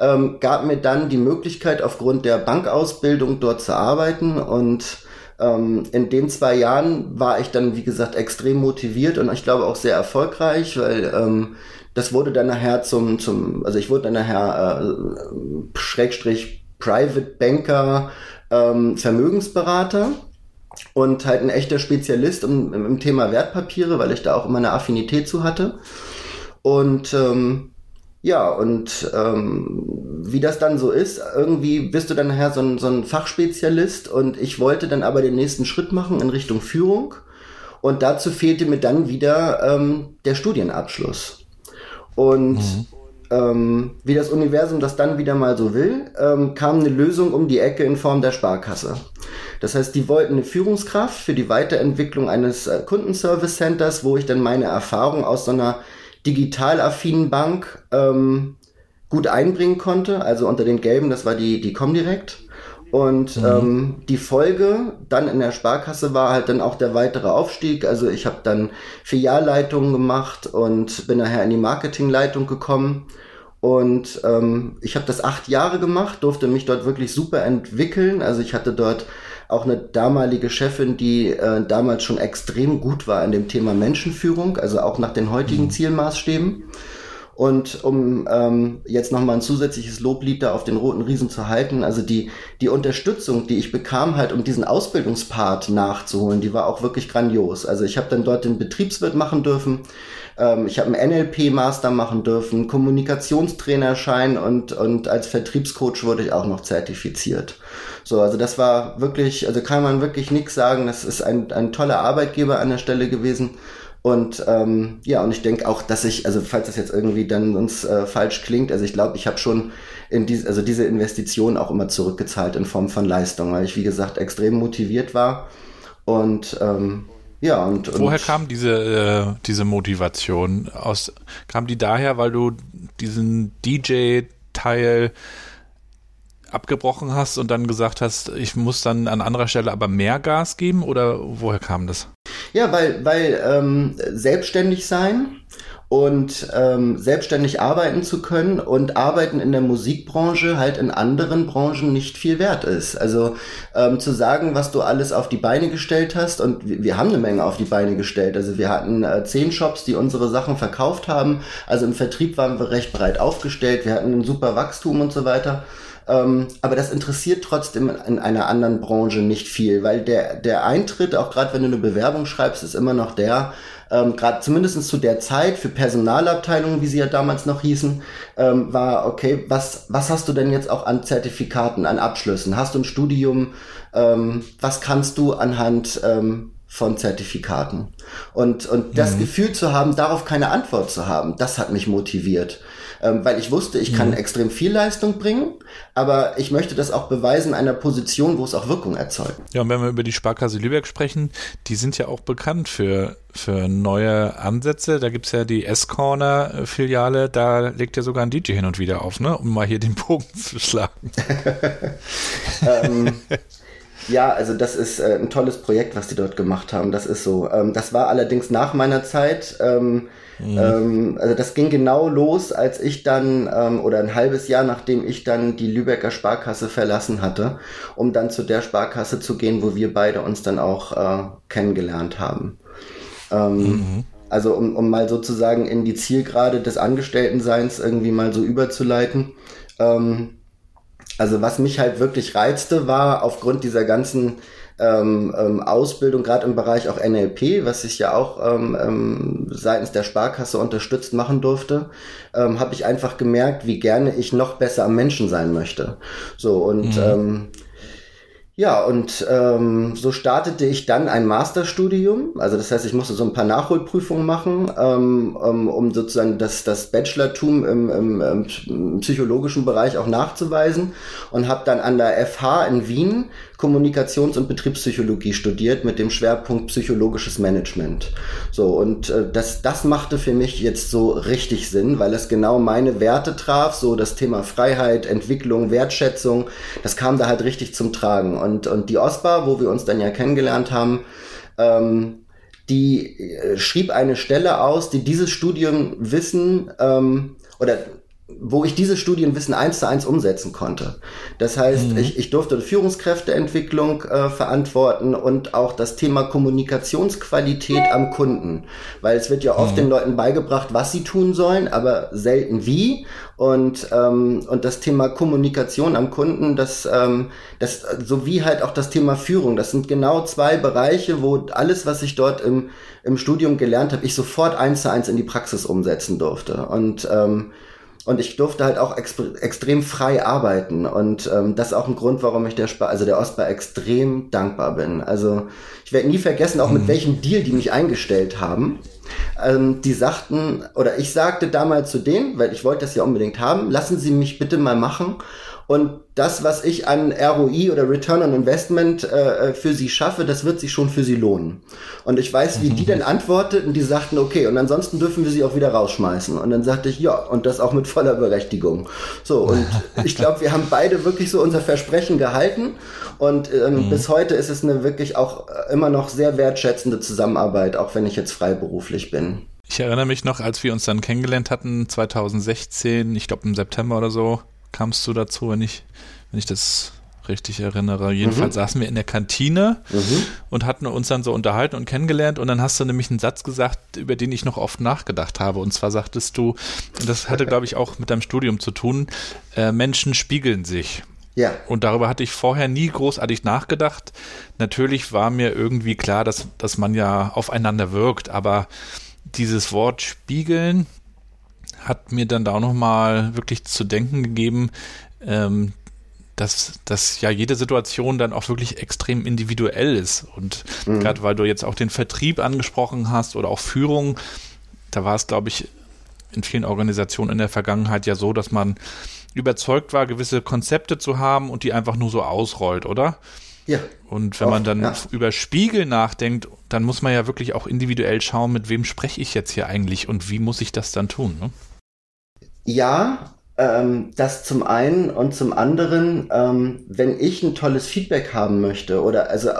ähm, gab mir dann die Möglichkeit, aufgrund der Bankausbildung dort zu arbeiten und ähm, in den zwei Jahren war ich dann, wie gesagt, extrem motiviert und ich glaube auch sehr erfolgreich, weil ähm, das wurde dann nachher zum, zum, also ich wurde dann nachher äh, Schrägstrich Private Banker, ähm, Vermögensberater und halt ein echter Spezialist im, im, Thema Wertpapiere, weil ich da auch immer eine Affinität zu hatte. Und ähm, ja, und ähm, wie das dann so ist, irgendwie bist du dann nachher so ein, so ein Fachspezialist und ich wollte dann aber den nächsten Schritt machen in Richtung Führung. Und dazu fehlte mir dann wieder ähm, der Studienabschluss. Und mhm. Ähm, wie das Universum das dann wieder mal so will, ähm, kam eine Lösung um die Ecke in Form der Sparkasse. Das heißt, die wollten eine Führungskraft für die Weiterentwicklung eines äh, Kundenservice Centers, wo ich dann meine Erfahrung aus so einer digital affinen Bank ähm, gut einbringen konnte. Also unter den Gelben, das war die, die Comdirect. Und mhm. ähm, die Folge dann in der Sparkasse war halt dann auch der weitere Aufstieg. Also ich habe dann Filialleitungen gemacht und bin nachher in die Marketingleitung gekommen. Und ähm, ich habe das acht Jahre gemacht, durfte mich dort wirklich super entwickeln. Also ich hatte dort auch eine damalige Chefin, die äh, damals schon extrem gut war in dem Thema Menschenführung, also auch nach den heutigen mhm. Zielmaßstäben. Und um ähm, jetzt nochmal ein zusätzliches Loblied da auf den Roten Riesen zu halten, also die, die Unterstützung, die ich bekam, halt um diesen Ausbildungspart nachzuholen, die war auch wirklich grandios. Also ich habe dann dort den Betriebswirt machen dürfen, ähm, ich habe einen NLP-Master machen dürfen, Kommunikationstrainerschein und, und als Vertriebscoach wurde ich auch noch zertifiziert. So, also das war wirklich, also kann man wirklich nichts sagen. Das ist ein, ein toller Arbeitgeber an der Stelle gewesen. Und ähm, ja, und ich denke auch, dass ich, also falls das jetzt irgendwie dann sonst äh, falsch klingt, also ich glaube, ich habe schon in diese, also diese Investition auch immer zurückgezahlt in Form von Leistung, weil ich, wie gesagt, extrem motiviert war. Und ähm, ja, und, und woher kam diese, äh, diese Motivation? Aus, kam die daher, weil du diesen DJ-Teil abgebrochen hast und dann gesagt hast, ich muss dann an anderer Stelle aber mehr Gas geben oder woher kam das? Ja, weil, weil ähm, selbstständig sein und ähm, selbstständig arbeiten zu können und arbeiten in der Musikbranche halt in anderen Branchen nicht viel wert ist. Also ähm, zu sagen, was du alles auf die Beine gestellt hast und wir, wir haben eine Menge auf die Beine gestellt. Also wir hatten äh, zehn Shops, die unsere Sachen verkauft haben. Also im Vertrieb waren wir recht breit aufgestellt. Wir hatten ein super Wachstum und so weiter. Ähm, aber das interessiert trotzdem in einer anderen Branche nicht viel, weil der, der Eintritt, auch gerade wenn du eine Bewerbung schreibst, ist immer noch der, ähm, gerade zumindest zu der Zeit für Personalabteilungen, wie sie ja damals noch hießen, ähm, war, okay, was, was hast du denn jetzt auch an Zertifikaten, an Abschlüssen? Hast du ein Studium? Ähm, was kannst du anhand ähm, von Zertifikaten? Und, und das mhm. Gefühl zu haben, darauf keine Antwort zu haben, das hat mich motiviert ähm, weil ich wusste, ich kann mhm. extrem viel Leistung bringen, aber ich möchte das auch beweisen in einer Position, wo es auch Wirkung erzeugt. Ja, und wenn wir über die Sparkasse Lübeck sprechen, die sind ja auch bekannt für, für neue Ansätze. Da gibt's ja die S-Corner-Filiale, da legt ja sogar ein DJ hin und wieder auf, ne? um mal hier den Bogen zu schlagen. ähm, ja, also das ist äh, ein tolles Projekt, was die dort gemacht haben. Das ist so. Ähm, das war allerdings nach meiner Zeit. Ähm, Mhm. Ähm, also das ging genau los, als ich dann, ähm, oder ein halbes Jahr nachdem ich dann die Lübecker Sparkasse verlassen hatte, um dann zu der Sparkasse zu gehen, wo wir beide uns dann auch äh, kennengelernt haben. Ähm, mhm. Also um, um mal sozusagen in die Zielgerade des Angestelltenseins irgendwie mal so überzuleiten. Ähm, also was mich halt wirklich reizte, war aufgrund dieser ganzen ähm, ähm, Ausbildung, gerade im Bereich auch NLP, was ich ja auch ähm, ähm, seitens der Sparkasse unterstützt machen durfte, ähm, habe ich einfach gemerkt, wie gerne ich noch besser am Menschen sein möchte. So und mhm. ähm, ja, und ähm, so startete ich dann ein Masterstudium. Also das heißt, ich musste so ein paar Nachholprüfungen machen, ähm, um, um sozusagen das, das Bachelortum im, im, im psychologischen Bereich auch nachzuweisen. Und habe dann an der FH in Wien Kommunikations- und Betriebspsychologie studiert mit dem Schwerpunkt psychologisches Management. So, und äh, das, das machte für mich jetzt so richtig Sinn, weil es genau meine Werte traf, so das Thema Freiheit, Entwicklung, Wertschätzung, das kam da halt richtig zum Tragen. Und, und die OSPA, wo wir uns dann ja kennengelernt haben, ähm, die äh, schrieb eine Stelle aus, die dieses Studium Wissen ähm, oder wo ich dieses Studienwissen eins zu eins umsetzen konnte. Das heißt, mhm. ich, ich durfte Führungskräfteentwicklung äh, verantworten und auch das Thema Kommunikationsqualität am Kunden. Weil es wird ja oft mhm. den Leuten beigebracht, was sie tun sollen, aber selten wie. Und, ähm, und das Thema Kommunikation am Kunden, das, ähm, das sowie halt auch das Thema Führung, das sind genau zwei Bereiche, wo alles, was ich dort im, im Studium gelernt habe, ich sofort eins zu eins in die Praxis umsetzen durfte. Und ähm, und ich durfte halt auch extrem frei arbeiten und ähm, das ist auch ein Grund, warum ich der Sp also der Ostbar extrem dankbar bin. Also ich werde nie vergessen, auch mit mhm. welchem Deal die mich eingestellt haben. Ähm, die sagten oder ich sagte damals zu denen, weil ich wollte das ja unbedingt haben, lassen Sie mich bitte mal machen und das, was ich an ROI oder Return on Investment äh, äh, für sie schaffe, das wird sich schon für sie lohnen. Und ich weiß, wie die dann antworteten, die sagten, okay, und ansonsten dürfen wir sie auch wieder rausschmeißen. Und dann sagte ich, ja, und das auch mit voller Berechtigung. So, und ich glaube, wir haben beide wirklich so unser Versprechen gehalten. Und ähm, mhm. bis heute ist es eine wirklich auch äh, immer noch sehr wertschätzende Zusammenarbeit, auch wenn ich jetzt freiberuflich bin. Ich erinnere mich noch, als wir uns dann kennengelernt hatten, 2016, ich glaube im September oder so, kamst du dazu, wenn ich, wenn ich das richtig erinnere. Jedenfalls mhm. saßen wir in der Kantine mhm. und hatten uns dann so unterhalten und kennengelernt und dann hast du nämlich einen Satz gesagt, über den ich noch oft nachgedacht habe. Und zwar sagtest du, das hatte glaube ich auch mit deinem Studium zu tun, äh, Menschen spiegeln sich. Ja. Und darüber hatte ich vorher nie großartig nachgedacht. Natürlich war mir irgendwie klar, dass, dass man ja aufeinander wirkt, aber dieses Wort spiegeln, hat mir dann da auch nochmal wirklich zu denken gegeben, ähm, dass, dass ja jede Situation dann auch wirklich extrem individuell ist. Und mhm. gerade weil du jetzt auch den Vertrieb angesprochen hast oder auch Führung, da war es, glaube ich, in vielen Organisationen in der Vergangenheit ja so, dass man überzeugt war, gewisse Konzepte zu haben und die einfach nur so ausrollt, oder? Ja. Und wenn auch, man dann ja. über Spiegel nachdenkt, dann muss man ja wirklich auch individuell schauen, mit wem spreche ich jetzt hier eigentlich und wie muss ich das dann tun. Ne? Ja, ähm, das zum einen und zum anderen, ähm, wenn ich ein tolles Feedback haben möchte oder also äh,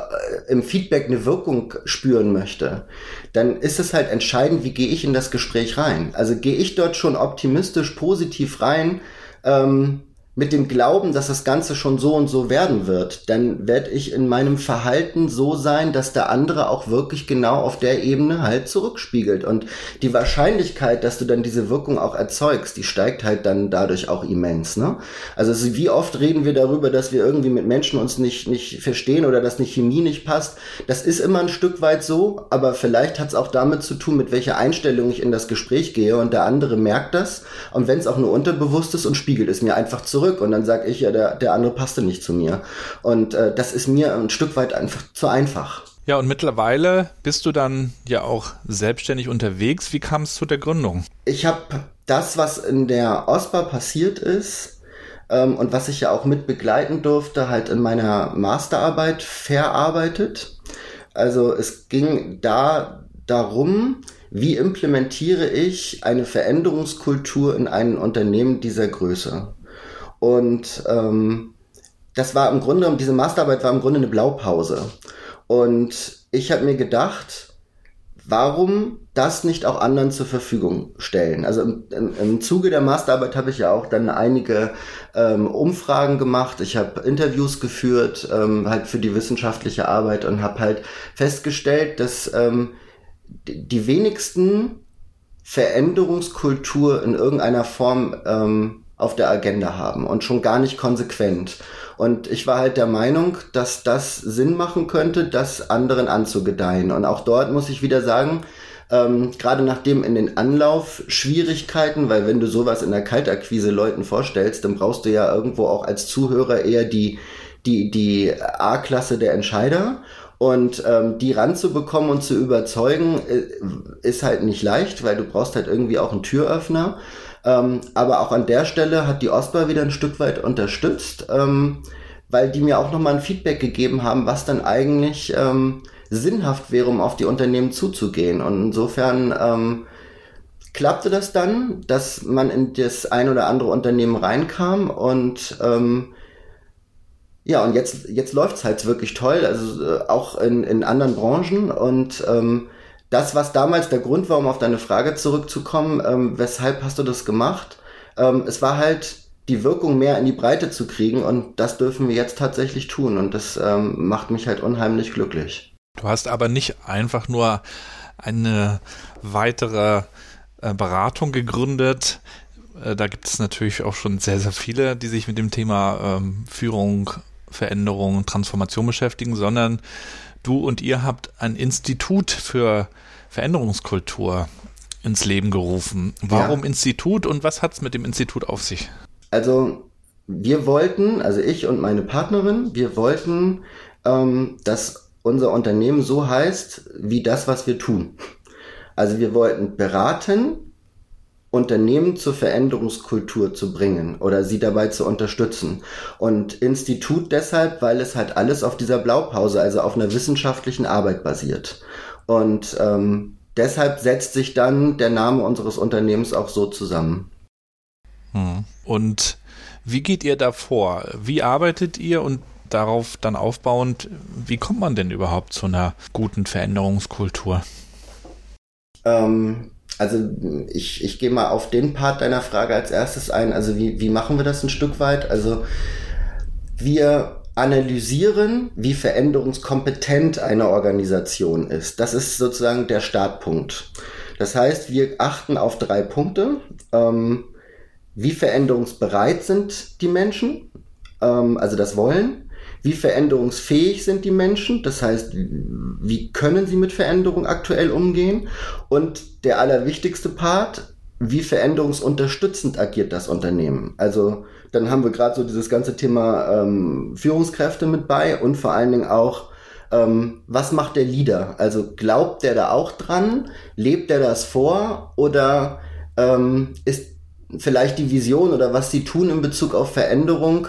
im Feedback eine Wirkung spüren möchte, dann ist es halt entscheidend, wie gehe ich in das Gespräch rein. Also gehe ich dort schon optimistisch, positiv rein, ähm, mit dem Glauben, dass das Ganze schon so und so werden wird, dann werde ich in meinem Verhalten so sein, dass der andere auch wirklich genau auf der Ebene halt zurückspiegelt. Und die Wahrscheinlichkeit, dass du dann diese Wirkung auch erzeugst, die steigt halt dann dadurch auch immens. Ne? Also wie oft reden wir darüber, dass wir irgendwie mit Menschen uns nicht, nicht verstehen oder dass eine Chemie nicht passt. Das ist immer ein Stück weit so, aber vielleicht hat es auch damit zu tun, mit welcher Einstellung ich in das Gespräch gehe und der andere merkt das. Und wenn es auch nur unterbewusst ist und spiegelt es mir einfach zurück zurück und dann sage ich, ja, der, der andere passte nicht zu mir. Und äh, das ist mir ein Stück weit einfach zu einfach. Ja, und mittlerweile bist du dann ja auch selbstständig unterwegs. Wie kam es zu der Gründung? Ich habe das, was in der OSPA passiert ist, ähm, und was ich ja auch mit begleiten durfte, halt in meiner Masterarbeit verarbeitet. Also es ging da darum, wie implementiere ich eine Veränderungskultur in einem Unternehmen dieser Größe? Und ähm, das war im Grunde, diese Masterarbeit war im Grunde eine Blaupause. Und ich habe mir gedacht, warum das nicht auch anderen zur Verfügung stellen? Also im, im, im Zuge der Masterarbeit habe ich ja auch dann einige ähm, Umfragen gemacht, ich habe Interviews geführt, ähm, halt für die wissenschaftliche Arbeit und habe halt festgestellt, dass ähm, die wenigsten Veränderungskultur in irgendeiner Form ähm, auf der Agenda haben und schon gar nicht konsequent. Und ich war halt der Meinung, dass das Sinn machen könnte, das anderen anzugedeihen. Und auch dort muss ich wieder sagen, ähm, gerade nachdem in den Anlaufschwierigkeiten, weil wenn du sowas in der Kaltakquise Leuten vorstellst, dann brauchst du ja irgendwo auch als Zuhörer eher die, die, die A-Klasse der Entscheider. Und ähm, die ranzubekommen und zu überzeugen, äh, ist halt nicht leicht, weil du brauchst halt irgendwie auch einen Türöffner. Ähm, aber auch an der Stelle hat die OSPA wieder ein Stück weit unterstützt, ähm, weil die mir auch nochmal ein Feedback gegeben haben, was dann eigentlich ähm, sinnhaft wäre, um auf die Unternehmen zuzugehen. Und insofern ähm, klappte das dann, dass man in das ein oder andere Unternehmen reinkam und ähm, ja, und jetzt, jetzt läuft's halt wirklich toll, also äh, auch in, in anderen Branchen und ähm, das, was damals der Grund war, um auf deine Frage zurückzukommen, ähm, weshalb hast du das gemacht? ähm, es war halt die Wirkung mehr in die Breite zu kriegen und das dürfen wir jetzt tatsächlich tun und das ähm, macht mich halt unheimlich glücklich. Du hast aber nicht einfach nur eine weitere äh, Beratung gegründet. Äh, da gibt es natürlich auch schon sehr, sehr viele, die sich mit dem Thema ähm, Führung, Veränderung, Transformation beschäftigen, sondern du und ihr habt ein Institut für Veränderungskultur ins Leben gerufen. Warum ja. Institut und was hat es mit dem Institut auf sich? Also wir wollten, also ich und meine Partnerin, wir wollten, ähm, dass unser Unternehmen so heißt wie das, was wir tun. Also wir wollten beraten, Unternehmen zur Veränderungskultur zu bringen oder sie dabei zu unterstützen. Und Institut deshalb, weil es halt alles auf dieser Blaupause, also auf einer wissenschaftlichen Arbeit basiert. Und ähm, deshalb setzt sich dann der Name unseres Unternehmens auch so zusammen. Hm. Und wie geht ihr da vor? Wie arbeitet ihr und darauf dann aufbauend, wie kommt man denn überhaupt zu einer guten Veränderungskultur? Ähm, also ich, ich gehe mal auf den Part deiner Frage als erstes ein. Also wie, wie machen wir das ein Stück weit? Also wir analysieren, wie veränderungskompetent eine Organisation ist. Das ist sozusagen der Startpunkt. Das heißt, wir achten auf drei Punkte. Ähm, wie veränderungsbereit sind die Menschen? Ähm, also das Wollen wie veränderungsfähig sind die Menschen, das heißt, wie können sie mit Veränderung aktuell umgehen und der allerwichtigste Part, wie veränderungsunterstützend agiert das Unternehmen. Also dann haben wir gerade so dieses ganze Thema ähm, Führungskräfte mit bei und vor allen Dingen auch, ähm, was macht der Leader? Also glaubt der da auch dran? Lebt der das vor? Oder ähm, ist vielleicht die Vision oder was sie tun in Bezug auf Veränderung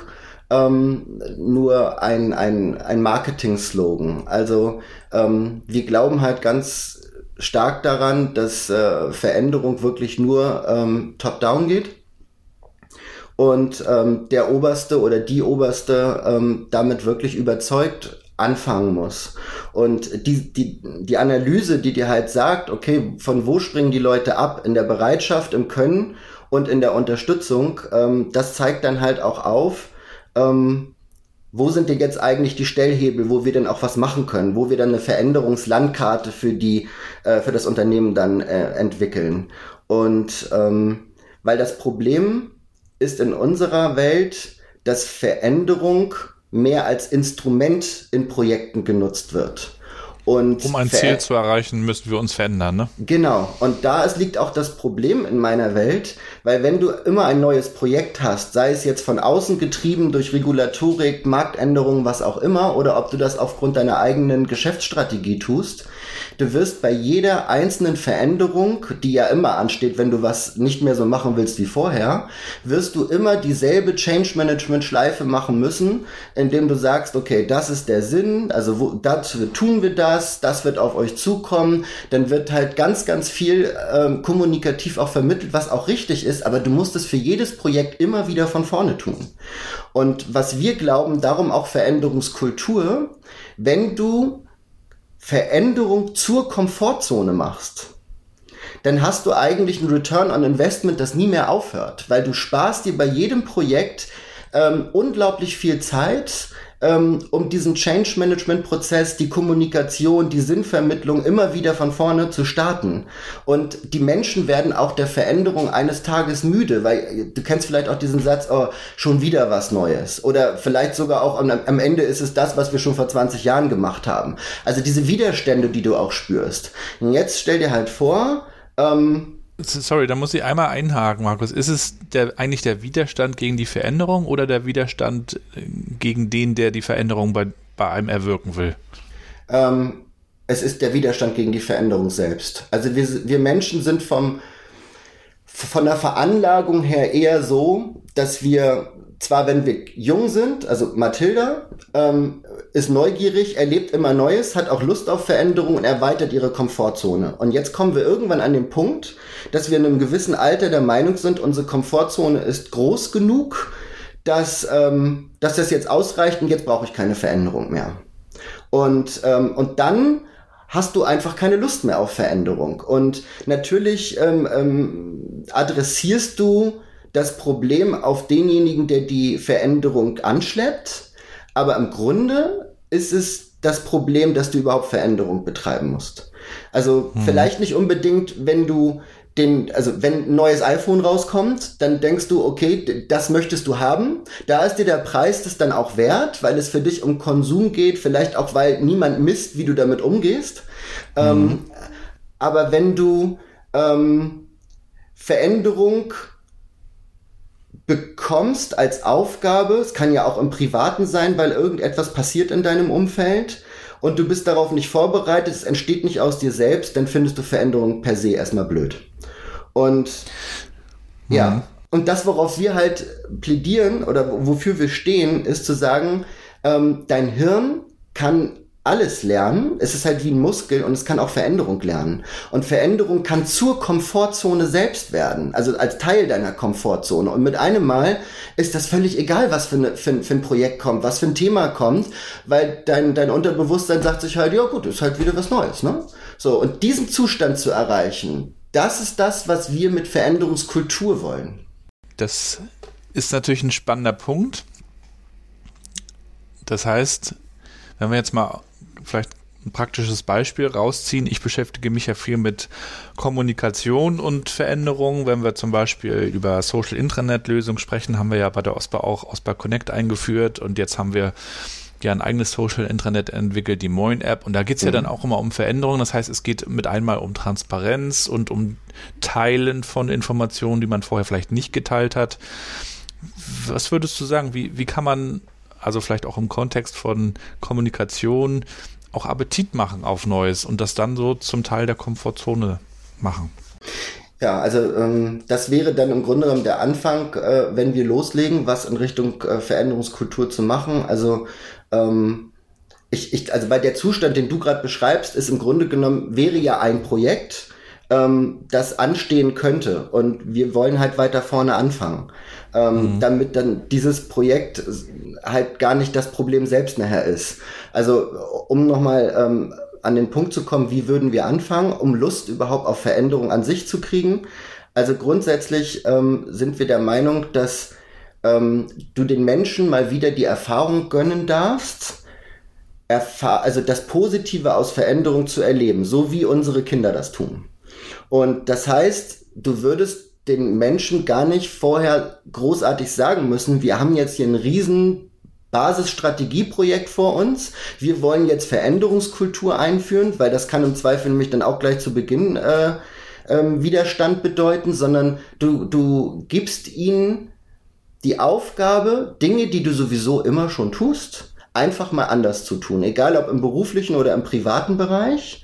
ähm, nur ein, ein, ein Marketing-Slogan. Also ähm, wir glauben halt ganz stark daran, dass äh, Veränderung wirklich nur ähm, top-down geht und ähm, der Oberste oder die Oberste ähm, damit wirklich überzeugt anfangen muss. Und die, die, die Analyse, die dir halt sagt, okay, von wo springen die Leute ab? In der Bereitschaft, im Können und in der Unterstützung, ähm, das zeigt dann halt auch auf, ähm, wo sind denn jetzt eigentlich die Stellhebel, wo wir denn auch was machen können, wo wir dann eine Veränderungslandkarte für die, äh, für das Unternehmen dann äh, entwickeln. Und ähm, weil das Problem ist in unserer Welt, dass Veränderung mehr als Instrument in Projekten genutzt wird. Und um ein Ziel zu erreichen, müssen wir uns verändern, ne? Genau. Und da ist, liegt auch das Problem in meiner Welt, weil wenn du immer ein neues Projekt hast, sei es jetzt von außen getrieben durch Regulatorik, Marktänderungen, was auch immer, oder ob du das aufgrund deiner eigenen Geschäftsstrategie tust, du wirst bei jeder einzelnen Veränderung, die ja immer ansteht, wenn du was nicht mehr so machen willst wie vorher, wirst du immer dieselbe Change Management Schleife machen müssen, indem du sagst, okay, das ist der Sinn, also wo, dazu tun wir das, das wird auf euch zukommen, dann wird halt ganz, ganz viel ähm, kommunikativ auch vermittelt, was auch richtig ist, aber du musst es für jedes Projekt immer wieder von vorne tun. Und was wir glauben, darum auch Veränderungskultur, wenn du Veränderung zur Komfortzone machst, dann hast du eigentlich ein Return on Investment, das nie mehr aufhört, weil du sparst dir bei jedem Projekt ähm, unglaublich viel Zeit, ähm, um diesen Change Management Prozess, die Kommunikation, die Sinnvermittlung immer wieder von vorne zu starten. Und die Menschen werden auch der Veränderung eines Tages müde, weil du kennst vielleicht auch diesen Satz, oh, schon wieder was Neues. Oder vielleicht sogar auch am, am Ende ist es das, was wir schon vor 20 Jahren gemacht haben. Also diese Widerstände, die du auch spürst. Und jetzt stell dir halt vor, ähm, Sorry, da muss ich einmal einhaken, Markus. Ist es der, eigentlich der Widerstand gegen die Veränderung oder der Widerstand äh, gegen den, der die Veränderung bei, bei einem erwirken will? Ähm, es ist der Widerstand gegen die Veränderung selbst. Also wir, wir Menschen sind vom, von der Veranlagung her eher so, dass wir zwar, wenn wir jung sind, also Mathilda ähm, ist neugierig, erlebt immer Neues, hat auch Lust auf Veränderung und erweitert ihre Komfortzone. Und jetzt kommen wir irgendwann an den Punkt, dass wir in einem gewissen Alter der Meinung sind, unsere Komfortzone ist groß genug, dass, ähm, dass das jetzt ausreicht und jetzt brauche ich keine Veränderung mehr. Und, ähm, und dann hast du einfach keine Lust mehr auf Veränderung. Und natürlich ähm, ähm, adressierst du das Problem auf denjenigen, der die Veränderung anschleppt. Aber im Grunde ist es das Problem, dass du überhaupt Veränderung betreiben musst. Also hm. vielleicht nicht unbedingt, wenn du den, also wenn ein neues iPhone rauskommt, dann denkst du, okay, das möchtest du haben. Da ist dir der Preis das dann auch wert, weil es für dich um Konsum geht, vielleicht auch, weil niemand misst, wie du damit umgehst. Mhm. Ähm, aber wenn du ähm, Veränderung bekommst als Aufgabe, es kann ja auch im Privaten sein, weil irgendetwas passiert in deinem Umfeld und du bist darauf nicht vorbereitet, es entsteht nicht aus dir selbst, dann findest du Veränderung per se erstmal blöd. Und mhm. ja, und das, worauf wir halt plädieren oder wofür wir stehen, ist zu sagen, ähm, dein Hirn kann alles lernen. Es ist halt wie ein Muskel und es kann auch Veränderung lernen. Und Veränderung kann zur Komfortzone selbst werden, also als Teil deiner Komfortzone. Und mit einem Mal ist das völlig egal, was für, eine, für, für ein Projekt kommt, was für ein Thema kommt, weil dein, dein Unterbewusstsein sagt sich halt, ja gut, ist halt wieder was Neues, ne? So, und diesen Zustand zu erreichen, das ist das, was wir mit Veränderungskultur wollen. Das ist natürlich ein spannender Punkt. Das heißt, wenn wir jetzt mal vielleicht ein praktisches Beispiel rausziehen. Ich beschäftige mich ja viel mit Kommunikation und Veränderungen. Wenn wir zum Beispiel über Social Intranet Lösungen sprechen, haben wir ja bei der OSPA auch OSPA Connect eingeführt und jetzt haben wir ja ein eigenes Social Intranet entwickelt, die Moin App. Und da geht es mhm. ja dann auch immer um Veränderungen. Das heißt, es geht mit einmal um Transparenz und um Teilen von Informationen, die man vorher vielleicht nicht geteilt hat. Was würdest du sagen? Wie, wie kann man also vielleicht auch im Kontext von Kommunikation, auch Appetit machen auf Neues und das dann so zum Teil der Komfortzone machen. Ja, also ähm, das wäre dann im Grunde genommen der Anfang, äh, wenn wir loslegen, was in Richtung äh, Veränderungskultur zu machen. Also ähm, ich, ich, also bei der Zustand, den du gerade beschreibst, ist im Grunde genommen wäre ja ein Projekt, ähm, das anstehen könnte. Und wir wollen halt weiter vorne anfangen, ähm, mhm. damit dann dieses Projekt halt gar nicht das Problem selbst nachher ist. Also um nochmal ähm, an den Punkt zu kommen, wie würden wir anfangen, um Lust überhaupt auf Veränderung an sich zu kriegen. Also grundsätzlich ähm, sind wir der Meinung, dass ähm, du den Menschen mal wieder die Erfahrung gönnen darfst, erfahr also das Positive aus Veränderung zu erleben, so wie unsere Kinder das tun. Und das heißt, du würdest den Menschen gar nicht vorher großartig sagen müssen, wir haben jetzt hier einen riesen Basisstrategieprojekt vor uns. Wir wollen jetzt Veränderungskultur einführen, weil das kann im Zweifel nämlich dann auch gleich zu Beginn äh, ähm, Widerstand bedeuten, sondern du, du gibst ihnen die Aufgabe, Dinge, die du sowieso immer schon tust, einfach mal anders zu tun. Egal ob im beruflichen oder im privaten Bereich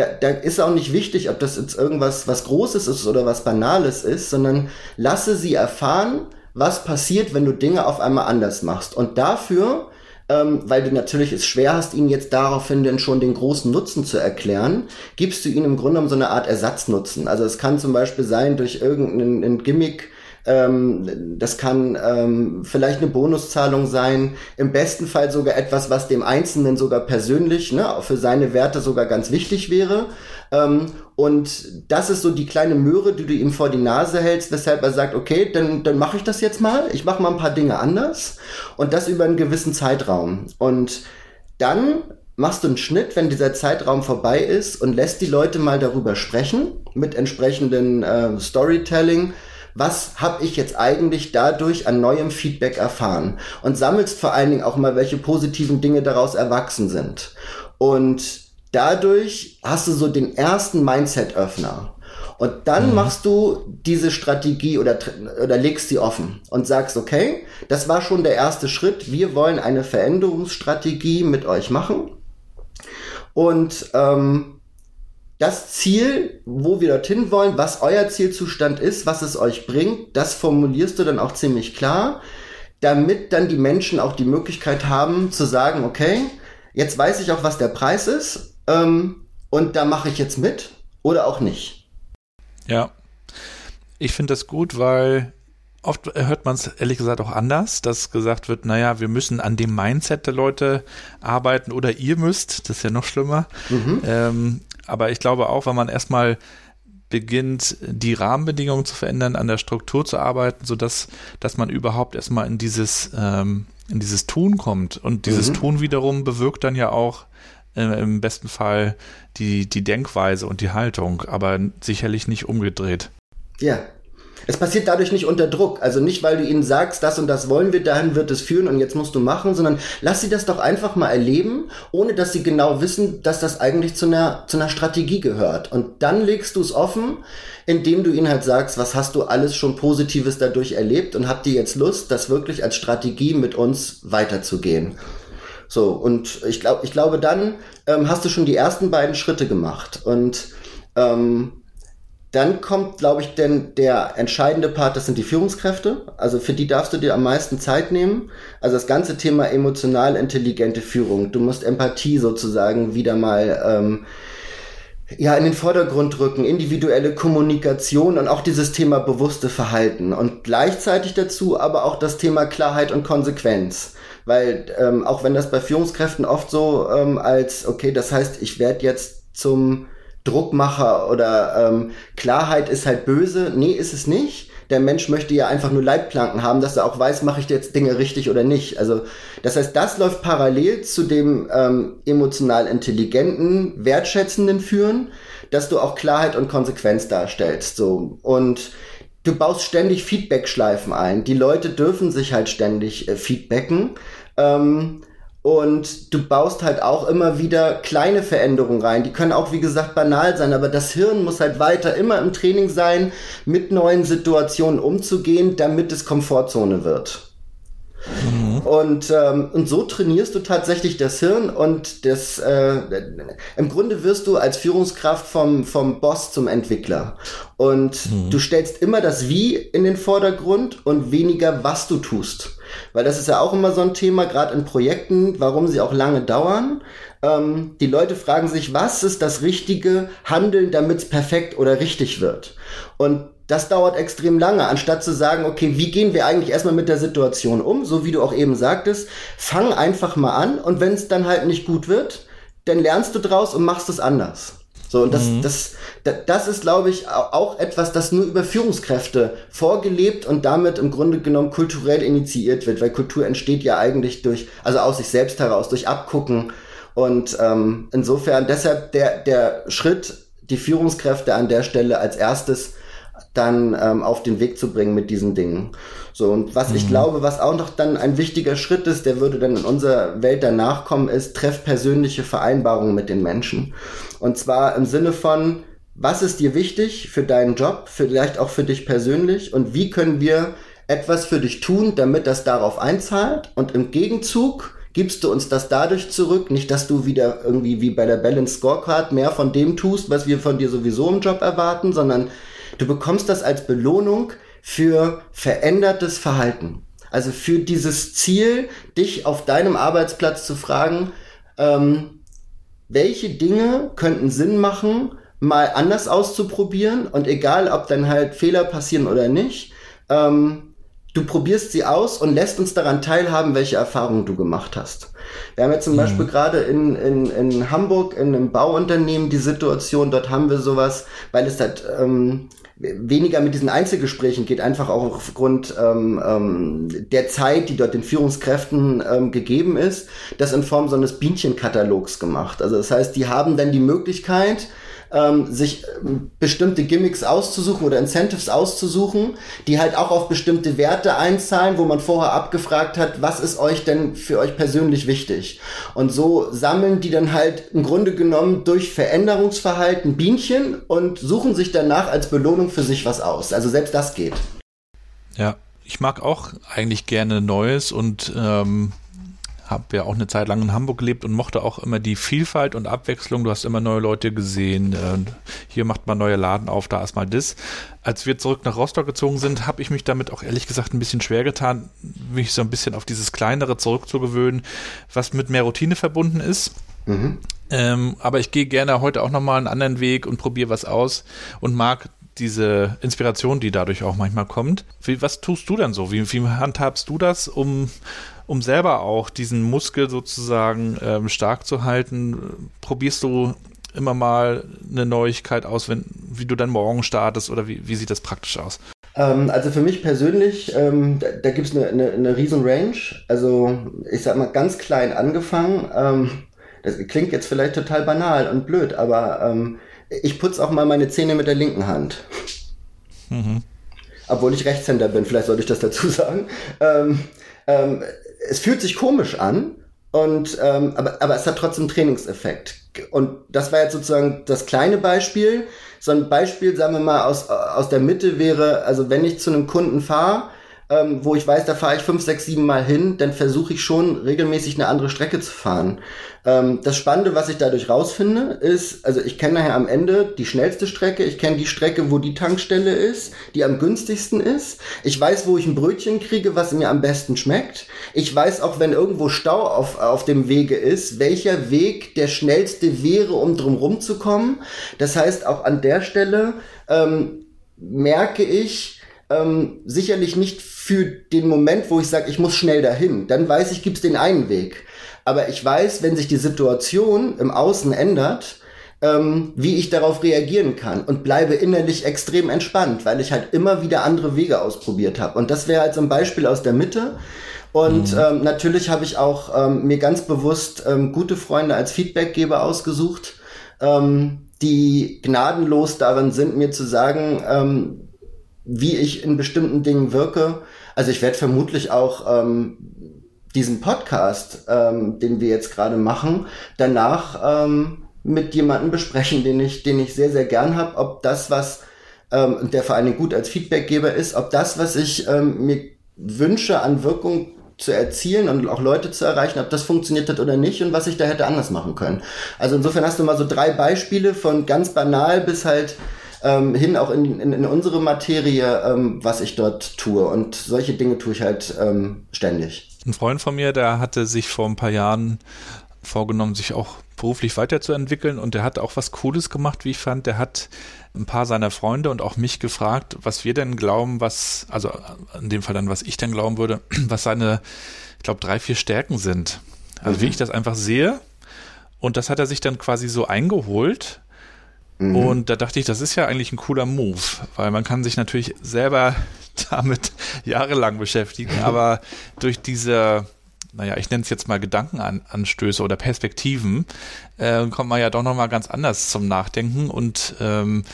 da, da ist auch nicht wichtig, ob das jetzt irgendwas was Großes ist oder was Banales ist, sondern lasse sie erfahren, was passiert, wenn du Dinge auf einmal anders machst. Und dafür, ähm, weil du natürlich es schwer hast, ihnen jetzt daraufhin denn schon den großen Nutzen zu erklären, gibst du ihnen im Grunde genommen so eine Art Ersatznutzen. Also es kann zum Beispiel sein, durch irgendeinen Gimmick, ähm, das kann ähm, vielleicht eine Bonuszahlung sein. Im besten Fall sogar etwas, was dem Einzelnen sogar persönlich, ne, für seine Werte sogar ganz wichtig wäre. Ähm, und das ist so die kleine Möhre, die du ihm vor die Nase hältst, weshalb er sagt, okay, dann, dann mache ich das jetzt mal. Ich mache mal ein paar Dinge anders. Und das über einen gewissen Zeitraum. Und dann machst du einen Schnitt, wenn dieser Zeitraum vorbei ist und lässt die Leute mal darüber sprechen mit entsprechenden äh, Storytelling was habe ich jetzt eigentlich dadurch an neuem Feedback erfahren und sammelst vor allen Dingen auch mal, welche positiven Dinge daraus erwachsen sind. Und dadurch hast du so den ersten Mindset-Öffner. Und dann mhm. machst du diese Strategie oder, oder legst sie offen und sagst, okay, das war schon der erste Schritt. Wir wollen eine Veränderungsstrategie mit euch machen. Und ähm, das Ziel, wo wir dorthin wollen, was euer Zielzustand ist, was es euch bringt, das formulierst du dann auch ziemlich klar, damit dann die Menschen auch die Möglichkeit haben zu sagen, okay, jetzt weiß ich auch, was der Preis ist ähm, und da mache ich jetzt mit oder auch nicht. Ja, ich finde das gut, weil oft hört man es ehrlich gesagt auch anders, dass gesagt wird, naja, wir müssen an dem Mindset der Leute arbeiten oder ihr müsst, das ist ja noch schlimmer. Mhm. Ähm, aber ich glaube auch, wenn man erstmal beginnt, die Rahmenbedingungen zu verändern, an der Struktur zu arbeiten, sodass dass man überhaupt erstmal in dieses, ähm, in dieses Tun kommt. Und dieses mhm. Tun wiederum bewirkt dann ja auch äh, im besten Fall die, die Denkweise und die Haltung, aber sicherlich nicht umgedreht. Ja, es passiert dadurch nicht unter Druck. Also nicht, weil du ihnen sagst, das und das wollen wir, dahin wird es führen und jetzt musst du machen, sondern lass sie das doch einfach mal erleben, ohne dass sie genau wissen, dass das eigentlich zu einer, zu einer Strategie gehört. Und dann legst du es offen, indem du ihnen halt sagst, was hast du alles schon Positives dadurch erlebt und habt ihr jetzt Lust, das wirklich als Strategie mit uns weiterzugehen. So, und ich glaube, ich glaube, dann ähm, hast du schon die ersten beiden Schritte gemacht. Und ähm, dann kommt, glaube ich, denn der entscheidende Part, das sind die Führungskräfte. Also für die darfst du dir am meisten Zeit nehmen. Also das ganze Thema emotional intelligente Führung. Du musst Empathie sozusagen wieder mal ähm, ja in den Vordergrund rücken, individuelle Kommunikation und auch dieses Thema bewusste Verhalten und gleichzeitig dazu aber auch das Thema Klarheit und Konsequenz. Weil ähm, auch wenn das bei Führungskräften oft so ähm, als okay, das heißt, ich werde jetzt zum Druckmacher oder ähm, Klarheit ist halt böse. Nee, ist es nicht. Der Mensch möchte ja einfach nur Leitplanken haben, dass er auch weiß, mache ich jetzt Dinge richtig oder nicht. Also das heißt, das läuft parallel zu dem ähm, emotional intelligenten, wertschätzenden Führen, dass du auch Klarheit und Konsequenz darstellst. So und du baust ständig Feedback-Schleifen ein. Die Leute dürfen sich halt ständig äh, feedbacken. Ähm, und du baust halt auch immer wieder kleine Veränderungen rein. Die können auch, wie gesagt, banal sein, aber das Hirn muss halt weiter immer im Training sein, mit neuen Situationen umzugehen, damit es Komfortzone wird. Mhm. Und, ähm, und so trainierst du tatsächlich das Hirn und das, äh, im Grunde wirst du als Führungskraft vom, vom Boss zum Entwickler. Und mhm. du stellst immer das Wie in den Vordergrund und weniger, was du tust. Weil das ist ja auch immer so ein Thema, gerade in Projekten, warum sie auch lange dauern. Ähm, die Leute fragen sich, was ist das richtige Handeln, damit es perfekt oder richtig wird. Und das dauert extrem lange, anstatt zu sagen, okay, wie gehen wir eigentlich erstmal mit der Situation um, so wie du auch eben sagtest, fang einfach mal an und wenn es dann halt nicht gut wird, dann lernst du draus und machst es anders. So, und das, mhm. das, das, das ist, glaube ich, auch etwas, das nur über Führungskräfte vorgelebt und damit im Grunde genommen kulturell initiiert wird, weil Kultur entsteht ja eigentlich durch, also aus sich selbst heraus, durch Abgucken. Und ähm, insofern deshalb der, der Schritt, die Führungskräfte an der Stelle als erstes dann ähm, auf den Weg zu bringen mit diesen Dingen. So, und was mhm. ich glaube, was auch noch dann ein wichtiger Schritt ist, der würde dann in unserer Welt danach kommen, ist, treff persönliche Vereinbarungen mit den Menschen. Und zwar im Sinne von, was ist dir wichtig für deinen Job, vielleicht auch für dich persönlich und wie können wir etwas für dich tun, damit das darauf einzahlt und im Gegenzug gibst du uns das dadurch zurück, nicht dass du wieder irgendwie wie bei der Balance Scorecard mehr von dem tust, was wir von dir sowieso im Job erwarten, sondern Du bekommst das als Belohnung für verändertes Verhalten. Also für dieses Ziel, dich auf deinem Arbeitsplatz zu fragen, ähm, welche Dinge könnten Sinn machen, mal anders auszuprobieren und egal, ob dann halt Fehler passieren oder nicht, ähm, du probierst sie aus und lässt uns daran teilhaben, welche Erfahrungen du gemacht hast. Wir haben jetzt zum mhm. Beispiel gerade in, in, in Hamburg in einem Bauunternehmen die Situation, dort haben wir sowas, weil es halt ähm, weniger mit diesen Einzelgesprächen geht, einfach auch aufgrund ähm, ähm, der Zeit, die dort den Führungskräften ähm, gegeben ist, das in Form so eines Bienchenkatalogs gemacht. Also das heißt, die haben dann die Möglichkeit, ähm, sich ähm, bestimmte Gimmicks auszusuchen oder Incentives auszusuchen, die halt auch auf bestimmte Werte einzahlen, wo man vorher abgefragt hat, was ist euch denn für euch persönlich wichtig? Und so sammeln die dann halt im Grunde genommen durch Veränderungsverhalten Bienchen und suchen sich danach als Belohnung für sich was aus. Also selbst das geht. Ja, ich mag auch eigentlich gerne Neues und ähm, habe ja auch eine Zeit lang in Hamburg gelebt und mochte auch immer die Vielfalt und Abwechslung. Du hast immer neue Leute gesehen. Hier macht man neue Laden auf, da ist mal das. Als wir zurück nach Rostock gezogen sind, habe ich mich damit auch ehrlich gesagt ein bisschen schwer getan, mich so ein bisschen auf dieses Kleinere zurückzugewöhnen, was mit mehr Routine verbunden ist. Mhm. Ähm, aber ich gehe gerne heute auch nochmal einen anderen Weg und probiere was aus und mag diese Inspiration, die dadurch auch manchmal kommt. Wie, was tust du denn so? Wie, wie handhabst du das, um um selber auch diesen Muskel sozusagen ähm, stark zu halten, probierst du immer mal eine Neuigkeit aus, wenn, wie du dann morgen startest oder wie, wie sieht das praktisch aus? Ähm, also für mich persönlich, ähm, da, da gibt es eine, eine, eine riesen Range. Also ich sag mal ganz klein angefangen. Ähm, das klingt jetzt vielleicht total banal und blöd, aber ähm, ich putze auch mal meine Zähne mit der linken Hand. Mhm. Obwohl ich Rechtshänder bin, vielleicht sollte ich das dazu sagen. Es fühlt sich komisch an, und ähm, aber, aber es hat trotzdem Trainingseffekt. Und das war jetzt sozusagen das kleine Beispiel. So ein Beispiel, sagen wir mal, aus, aus der Mitte wäre, also wenn ich zu einem Kunden fahre, ähm, wo ich weiß, da fahre ich fünf, sechs, sieben Mal hin, dann versuche ich schon regelmäßig eine andere Strecke zu fahren. Ähm, das Spannende, was ich dadurch rausfinde, ist, also ich kenne nachher am Ende die schnellste Strecke, ich kenne die Strecke, wo die Tankstelle ist, die am günstigsten ist. Ich weiß, wo ich ein Brötchen kriege, was mir am besten schmeckt. Ich weiß auch, wenn irgendwo Stau auf, auf dem Wege ist, welcher Weg der schnellste wäre, um drumherum zu kommen. Das heißt, auch an der Stelle ähm, merke ich, ähm, sicherlich nicht für den Moment, wo ich sage, ich muss schnell dahin. Dann weiß ich, gibt es den einen Weg. Aber ich weiß, wenn sich die Situation im Außen ändert, ähm, wie ich darauf reagieren kann und bleibe innerlich extrem entspannt, weil ich halt immer wieder andere Wege ausprobiert habe. Und das wäre halt so ein Beispiel aus der Mitte. Und mhm. ähm, natürlich habe ich auch ähm, mir ganz bewusst ähm, gute Freunde als Feedbackgeber ausgesucht, ähm, die gnadenlos darin sind, mir zu sagen, ähm, wie ich in bestimmten Dingen wirke. Also ich werde vermutlich auch ähm, diesen Podcast, ähm, den wir jetzt gerade machen, danach ähm, mit jemandem besprechen, den ich, den ich sehr, sehr gern habe, ob das, was ähm, der vor allen Dingen gut als Feedbackgeber ist, ob das, was ich ähm, mir wünsche an Wirkung zu erzielen und auch Leute zu erreichen, ob das funktioniert hat oder nicht und was ich da hätte anders machen können. Also insofern hast du mal so drei Beispiele von ganz banal bis halt ähm, hin auch in, in, in unsere Materie, ähm, was ich dort tue. Und solche Dinge tue ich halt ähm, ständig. Ein Freund von mir, der hatte sich vor ein paar Jahren vorgenommen, sich auch beruflich weiterzuentwickeln und der hat auch was Cooles gemacht, wie ich fand. Der hat ein paar seiner Freunde und auch mich gefragt, was wir denn glauben, was, also in dem Fall dann, was ich denn glauben würde, was seine, ich glaube, drei, vier Stärken sind. Also mhm. wie ich das einfach sehe. Und das hat er sich dann quasi so eingeholt Mhm. Und da dachte ich, das ist ja eigentlich ein cooler Move, weil man kann sich natürlich selber damit jahrelang beschäftigen, aber durch diese, naja, ich nenne es jetzt mal Gedankenanstöße oder Perspektiven, äh, kommt man ja doch nochmal ganz anders zum Nachdenken. Und ähm,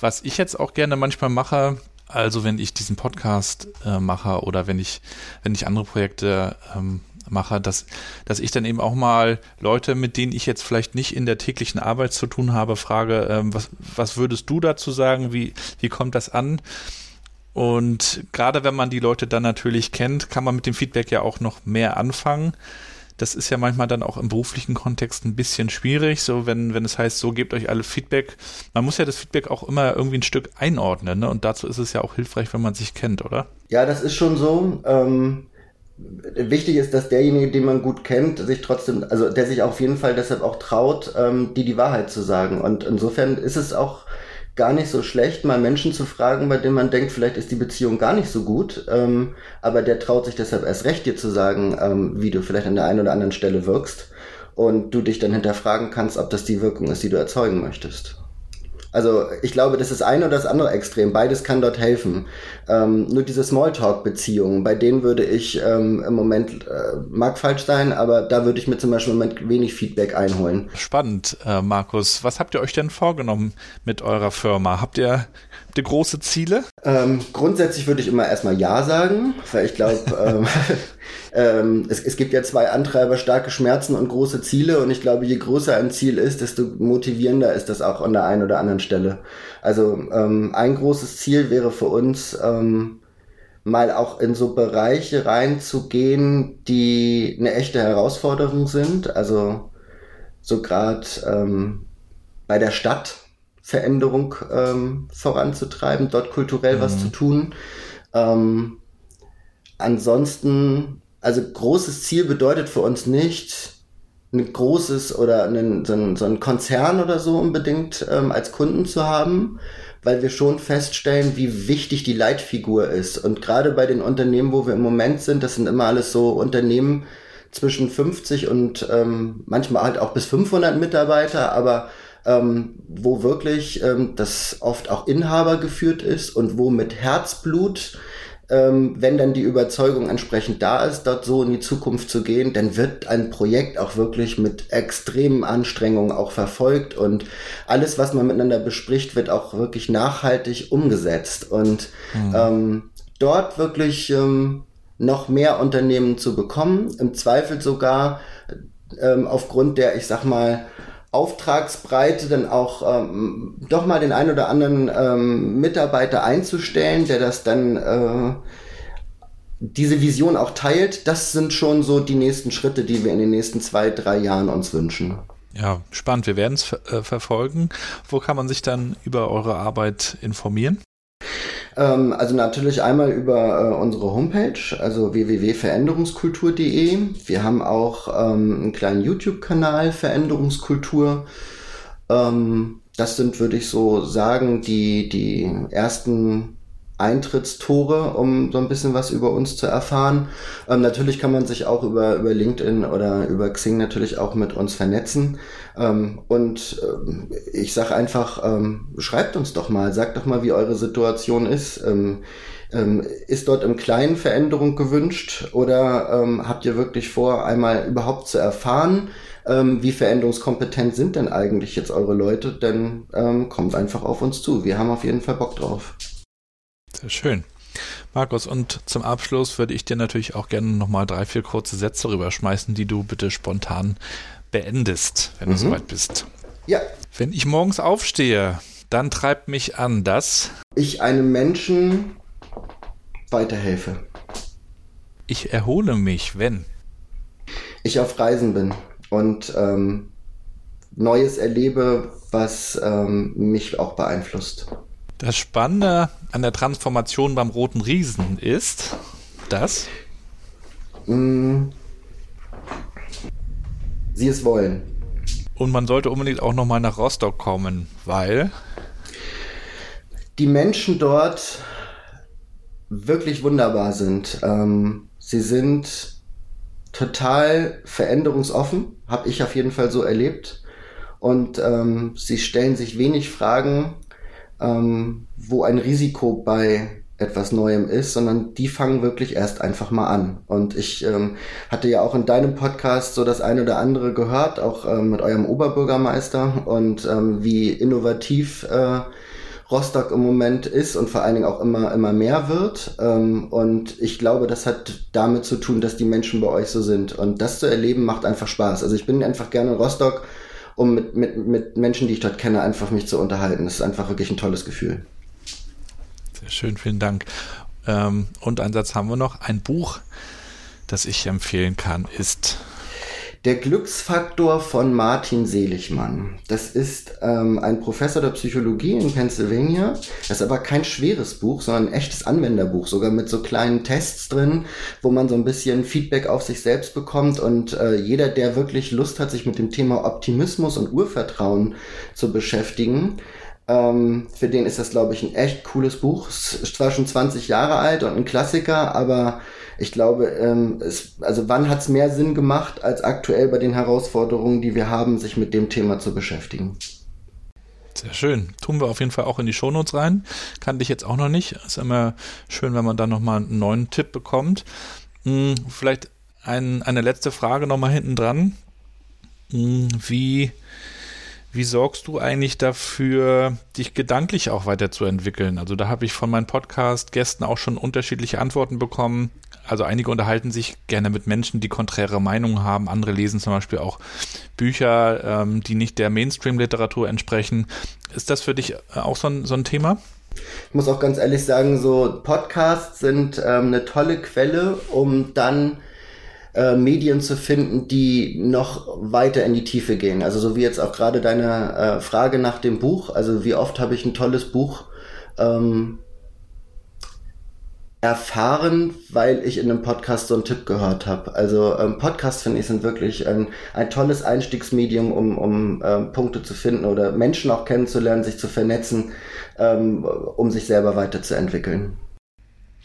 was ich jetzt auch gerne manchmal mache, also wenn ich diesen Podcast äh, mache oder wenn ich, wenn ich andere Projekte ähm, mache, dass, dass ich dann eben auch mal Leute, mit denen ich jetzt vielleicht nicht in der täglichen Arbeit zu tun habe, frage, ähm, was, was würdest du dazu sagen? Wie, wie kommt das an? Und gerade wenn man die Leute dann natürlich kennt, kann man mit dem Feedback ja auch noch mehr anfangen. Das ist ja manchmal dann auch im beruflichen Kontext ein bisschen schwierig, so wenn, wenn es heißt, so gebt euch alle Feedback. Man muss ja das Feedback auch immer irgendwie ein Stück einordnen, ne? Und dazu ist es ja auch hilfreich, wenn man sich kennt, oder? Ja, das ist schon so. Ähm, wichtig ist, dass derjenige, den man gut kennt, sich trotzdem, also der sich auf jeden Fall deshalb auch traut, ähm, die die Wahrheit zu sagen. Und insofern ist es auch gar nicht so schlecht, mal Menschen zu fragen, bei denen man denkt, vielleicht ist die Beziehung gar nicht so gut, ähm, aber der traut sich deshalb erst recht, dir zu sagen, ähm, wie du vielleicht an der einen oder anderen Stelle wirkst und du dich dann hinterfragen kannst, ob das die Wirkung ist, die du erzeugen möchtest. Also ich glaube, das ist ein oder das andere Extrem. Beides kann dort helfen. Ähm, nur diese Smalltalk-Beziehungen, bei denen würde ich ähm, im Moment, äh, mag falsch sein, aber da würde ich mir zum Beispiel im Moment wenig Feedback einholen. Spannend, äh, Markus. Was habt ihr euch denn vorgenommen mit eurer Firma? Habt ihr Ihr große Ziele? Ähm, grundsätzlich würde ich immer erstmal Ja sagen, weil ich glaube, ähm, ähm, es, es gibt ja zwei Antreiber, starke Schmerzen und große Ziele. Und ich glaube, je größer ein Ziel ist, desto motivierender ist das auch an der einen oder anderen Stelle. Also ähm, ein großes Ziel wäre für uns, ähm, mal auch in so Bereiche reinzugehen, die eine echte Herausforderung sind. Also so gerade ähm, bei der Stadt Veränderung ähm, voranzutreiben, dort kulturell mhm. was zu tun. Ähm, ansonsten, also großes Ziel bedeutet für uns nicht, ein großes oder einen, so, ein, so ein Konzern oder so unbedingt ähm, als Kunden zu haben, weil wir schon feststellen, wie wichtig die Leitfigur ist. Und gerade bei den Unternehmen, wo wir im Moment sind, das sind immer alles so Unternehmen zwischen 50 und ähm, manchmal halt auch bis 500 Mitarbeiter, aber ähm, wo wirklich ähm, das oft auch Inhaber geführt ist und wo mit Herzblut ähm, wenn dann die Überzeugung entsprechend da ist, dort so in die Zukunft zu gehen, dann wird ein Projekt auch wirklich mit extremen Anstrengungen auch verfolgt und alles, was man miteinander bespricht, wird auch wirklich nachhaltig umgesetzt und mhm. ähm, dort wirklich ähm, noch mehr Unternehmen zu bekommen, im Zweifel sogar ähm, aufgrund der, ich sag mal, Auftragsbreite dann auch ähm, doch mal den einen oder anderen ähm, Mitarbeiter einzustellen, der das dann äh, diese Vision auch teilt, das sind schon so die nächsten Schritte, die wir in den nächsten zwei, drei Jahren uns wünschen. Ja, spannend. Wir werden es äh, verfolgen. Wo kann man sich dann über eure Arbeit informieren? Ähm, also natürlich einmal über äh, unsere Homepage, also www.veränderungskultur.de. Wir haben auch ähm, einen kleinen YouTube-Kanal Veränderungskultur. Ähm, das sind, würde ich so sagen, die, die ersten Eintrittstore, um so ein bisschen was über uns zu erfahren. Ähm, natürlich kann man sich auch über, über LinkedIn oder über Xing natürlich auch mit uns vernetzen. Ähm, und ähm, ich sage einfach, ähm, schreibt uns doch mal, sagt doch mal, wie eure Situation ist. Ähm, ähm, ist dort im Kleinen Veränderung gewünscht oder habt ihr wirklich vor, einmal überhaupt zu erfahren, wie veränderungskompetent sind denn eigentlich jetzt eure Leute? Denn kommt einfach auf uns zu. Wir haben auf jeden Fall Bock drauf. Sehr schön. Markus, und zum Abschluss würde ich dir natürlich auch gerne nochmal drei, vier kurze Sätze rüberschmeißen, die du bitte spontan beendest, wenn mhm. du soweit bist. Ja. Wenn ich morgens aufstehe, dann treibt mich an, dass ich einem Menschen weiterhelfe. Ich erhole mich, wenn ich auf Reisen bin und ähm, Neues erlebe, was ähm, mich auch beeinflusst. Das Spannende an der Transformation beim Roten Riesen ist, dass mm, sie es wollen. Und man sollte unbedingt auch nochmal nach Rostock kommen, weil die Menschen dort wirklich wunderbar sind. Ähm, sie sind total veränderungsoffen, habe ich auf jeden Fall so erlebt. Und ähm, sie stellen sich wenig Fragen, ähm, wo ein Risiko bei etwas Neuem ist, sondern die fangen wirklich erst einfach mal an. Und ich ähm, hatte ja auch in deinem Podcast so das eine oder andere gehört, auch ähm, mit eurem Oberbürgermeister und ähm, wie innovativ äh, Rostock im Moment ist und vor allen Dingen auch immer, immer mehr wird. Ähm, und ich glaube, das hat damit zu tun, dass die Menschen bei euch so sind. Und das zu erleben macht einfach Spaß. Also ich bin einfach gerne in Rostock um mit, mit, mit Menschen, die ich dort kenne, einfach mich zu unterhalten. Das ist einfach wirklich ein tolles Gefühl. Sehr schön, vielen Dank. Ähm, und einen Satz haben wir noch. Ein Buch, das ich empfehlen kann, ist der Glücksfaktor von Martin Seligmann. Das ist ähm, ein Professor der Psychologie in Pennsylvania. Das ist aber kein schweres Buch, sondern ein echtes Anwenderbuch, sogar mit so kleinen Tests drin, wo man so ein bisschen Feedback auf sich selbst bekommt. Und äh, jeder, der wirklich Lust hat, sich mit dem Thema Optimismus und Urvertrauen zu beschäftigen, ähm, für den ist das, glaube ich, ein echt cooles Buch. Es ist zwar schon 20 Jahre alt und ein Klassiker, aber ich glaube, ähm, es, also wann hat es mehr Sinn gemacht, als aktuell bei den Herausforderungen, die wir haben, sich mit dem Thema zu beschäftigen? Sehr schön. Tun wir auf jeden Fall auch in die Shownotes rein. Kannte ich jetzt auch noch nicht. Ist immer schön, wenn man da nochmal einen neuen Tipp bekommt. Hm, vielleicht ein, eine letzte Frage nochmal hinten dran. Hm, wie wie sorgst du eigentlich dafür, dich gedanklich auch weiterzuentwickeln? Also da habe ich von meinen Podcast-Gästen auch schon unterschiedliche Antworten bekommen. Also einige unterhalten sich gerne mit Menschen, die konträre Meinungen haben. Andere lesen zum Beispiel auch Bücher, ähm, die nicht der Mainstream-Literatur entsprechen. Ist das für dich äh, auch so ein, so ein Thema? Ich muss auch ganz ehrlich sagen, so Podcasts sind ähm, eine tolle Quelle, um dann äh, Medien zu finden, die noch weiter in die Tiefe gehen. Also so wie jetzt auch gerade deine äh, Frage nach dem Buch. Also wie oft habe ich ein tolles Buch ähm, erfahren, weil ich in einem Podcast so einen Tipp gehört habe. Also ähm, Podcasts finde ich sind wirklich ein, ein tolles Einstiegsmedium, um, um ähm, Punkte zu finden oder Menschen auch kennenzulernen, sich zu vernetzen, ähm, um sich selber weiterzuentwickeln.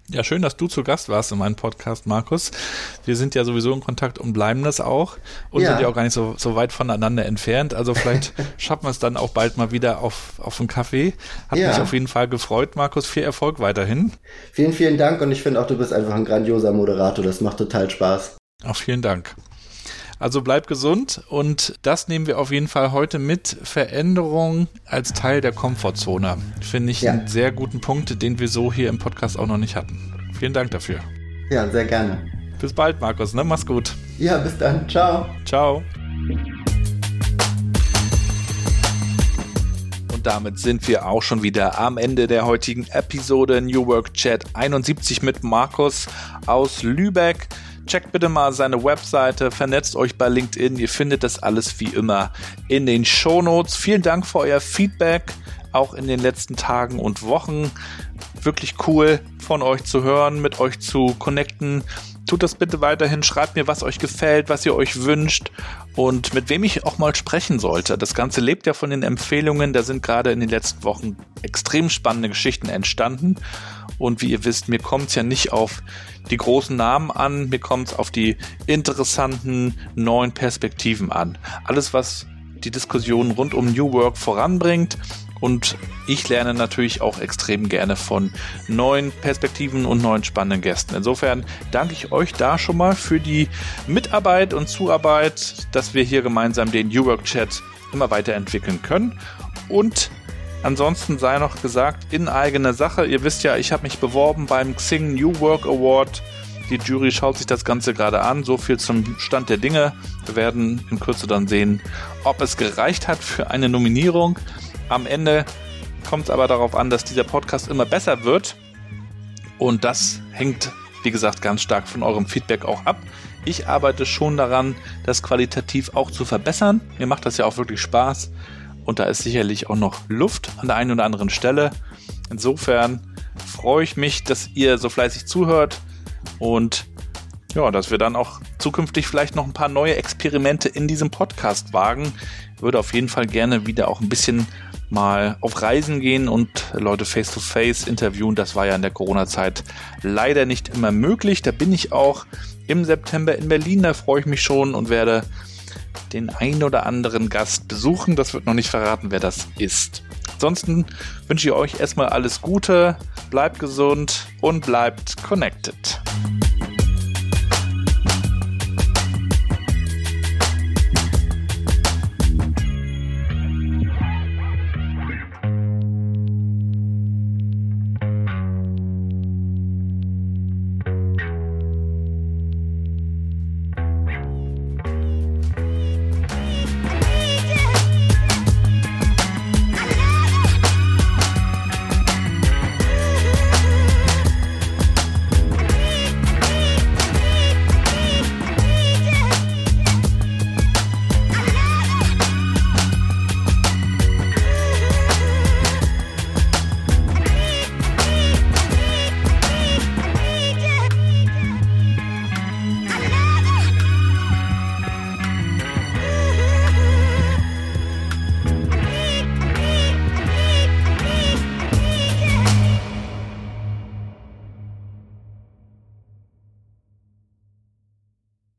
Ja, schön, dass du zu Gast warst in meinem Podcast, Markus. Wir sind ja sowieso in Kontakt und bleiben das auch und ja. sind ja auch gar nicht so, so weit voneinander entfernt. Also vielleicht schaffen wir es dann auch bald mal wieder auf, auf einen Kaffee. Hat ja. mich auf jeden Fall gefreut, Markus. Viel Erfolg weiterhin. Vielen, vielen Dank und ich finde auch, du bist einfach ein grandioser Moderator. Das macht total Spaß. Auch vielen Dank. Also bleib gesund und das nehmen wir auf jeden Fall heute mit. Veränderung als Teil der Komfortzone. Finde ich ja. einen sehr guten Punkt, den wir so hier im Podcast auch noch nicht hatten. Vielen Dank dafür. Ja, sehr gerne. Bis bald, Markus. Ne? Mach's gut. Ja, bis dann. Ciao. Ciao. Und damit sind wir auch schon wieder am Ende der heutigen Episode New Work Chat 71 mit Markus aus Lübeck. Checkt bitte mal seine Webseite, vernetzt euch bei LinkedIn. Ihr findet das alles wie immer in den Show Notes. Vielen Dank für euer Feedback, auch in den letzten Tagen und Wochen. Wirklich cool von euch zu hören, mit euch zu connecten. Tut das bitte weiterhin, schreibt mir, was euch gefällt, was ihr euch wünscht und mit wem ich auch mal sprechen sollte. Das Ganze lebt ja von den Empfehlungen. Da sind gerade in den letzten Wochen extrem spannende Geschichten entstanden. Und wie ihr wisst, mir kommt es ja nicht auf die großen Namen an, mir kommt es auf die interessanten neuen Perspektiven an. Alles, was die Diskussion rund um New Work voranbringt. Und ich lerne natürlich auch extrem gerne von neuen Perspektiven und neuen spannenden Gästen. Insofern danke ich euch da schon mal für die Mitarbeit und Zuarbeit, dass wir hier gemeinsam den New Work Chat immer weiterentwickeln können. Und Ansonsten sei noch gesagt, in eigener Sache, ihr wisst ja, ich habe mich beworben beim Xing New Work Award. Die Jury schaut sich das Ganze gerade an. So viel zum Stand der Dinge. Wir werden in Kürze dann sehen, ob es gereicht hat für eine Nominierung. Am Ende kommt es aber darauf an, dass dieser Podcast immer besser wird. Und das hängt, wie gesagt, ganz stark von eurem Feedback auch ab. Ich arbeite schon daran, das qualitativ auch zu verbessern. Mir macht das ja auch wirklich Spaß. Und da ist sicherlich auch noch Luft an der einen oder anderen Stelle. Insofern freue ich mich, dass ihr so fleißig zuhört und ja, dass wir dann auch zukünftig vielleicht noch ein paar neue Experimente in diesem Podcast wagen. Ich würde auf jeden Fall gerne wieder auch ein bisschen mal auf Reisen gehen und Leute face to face interviewen. Das war ja in der Corona-Zeit leider nicht immer möglich. Da bin ich auch im September in Berlin. Da freue ich mich schon und werde den ein oder anderen Gast besuchen. Das wird noch nicht verraten, wer das ist. Ansonsten wünsche ich euch erstmal alles Gute, bleibt gesund und bleibt connected.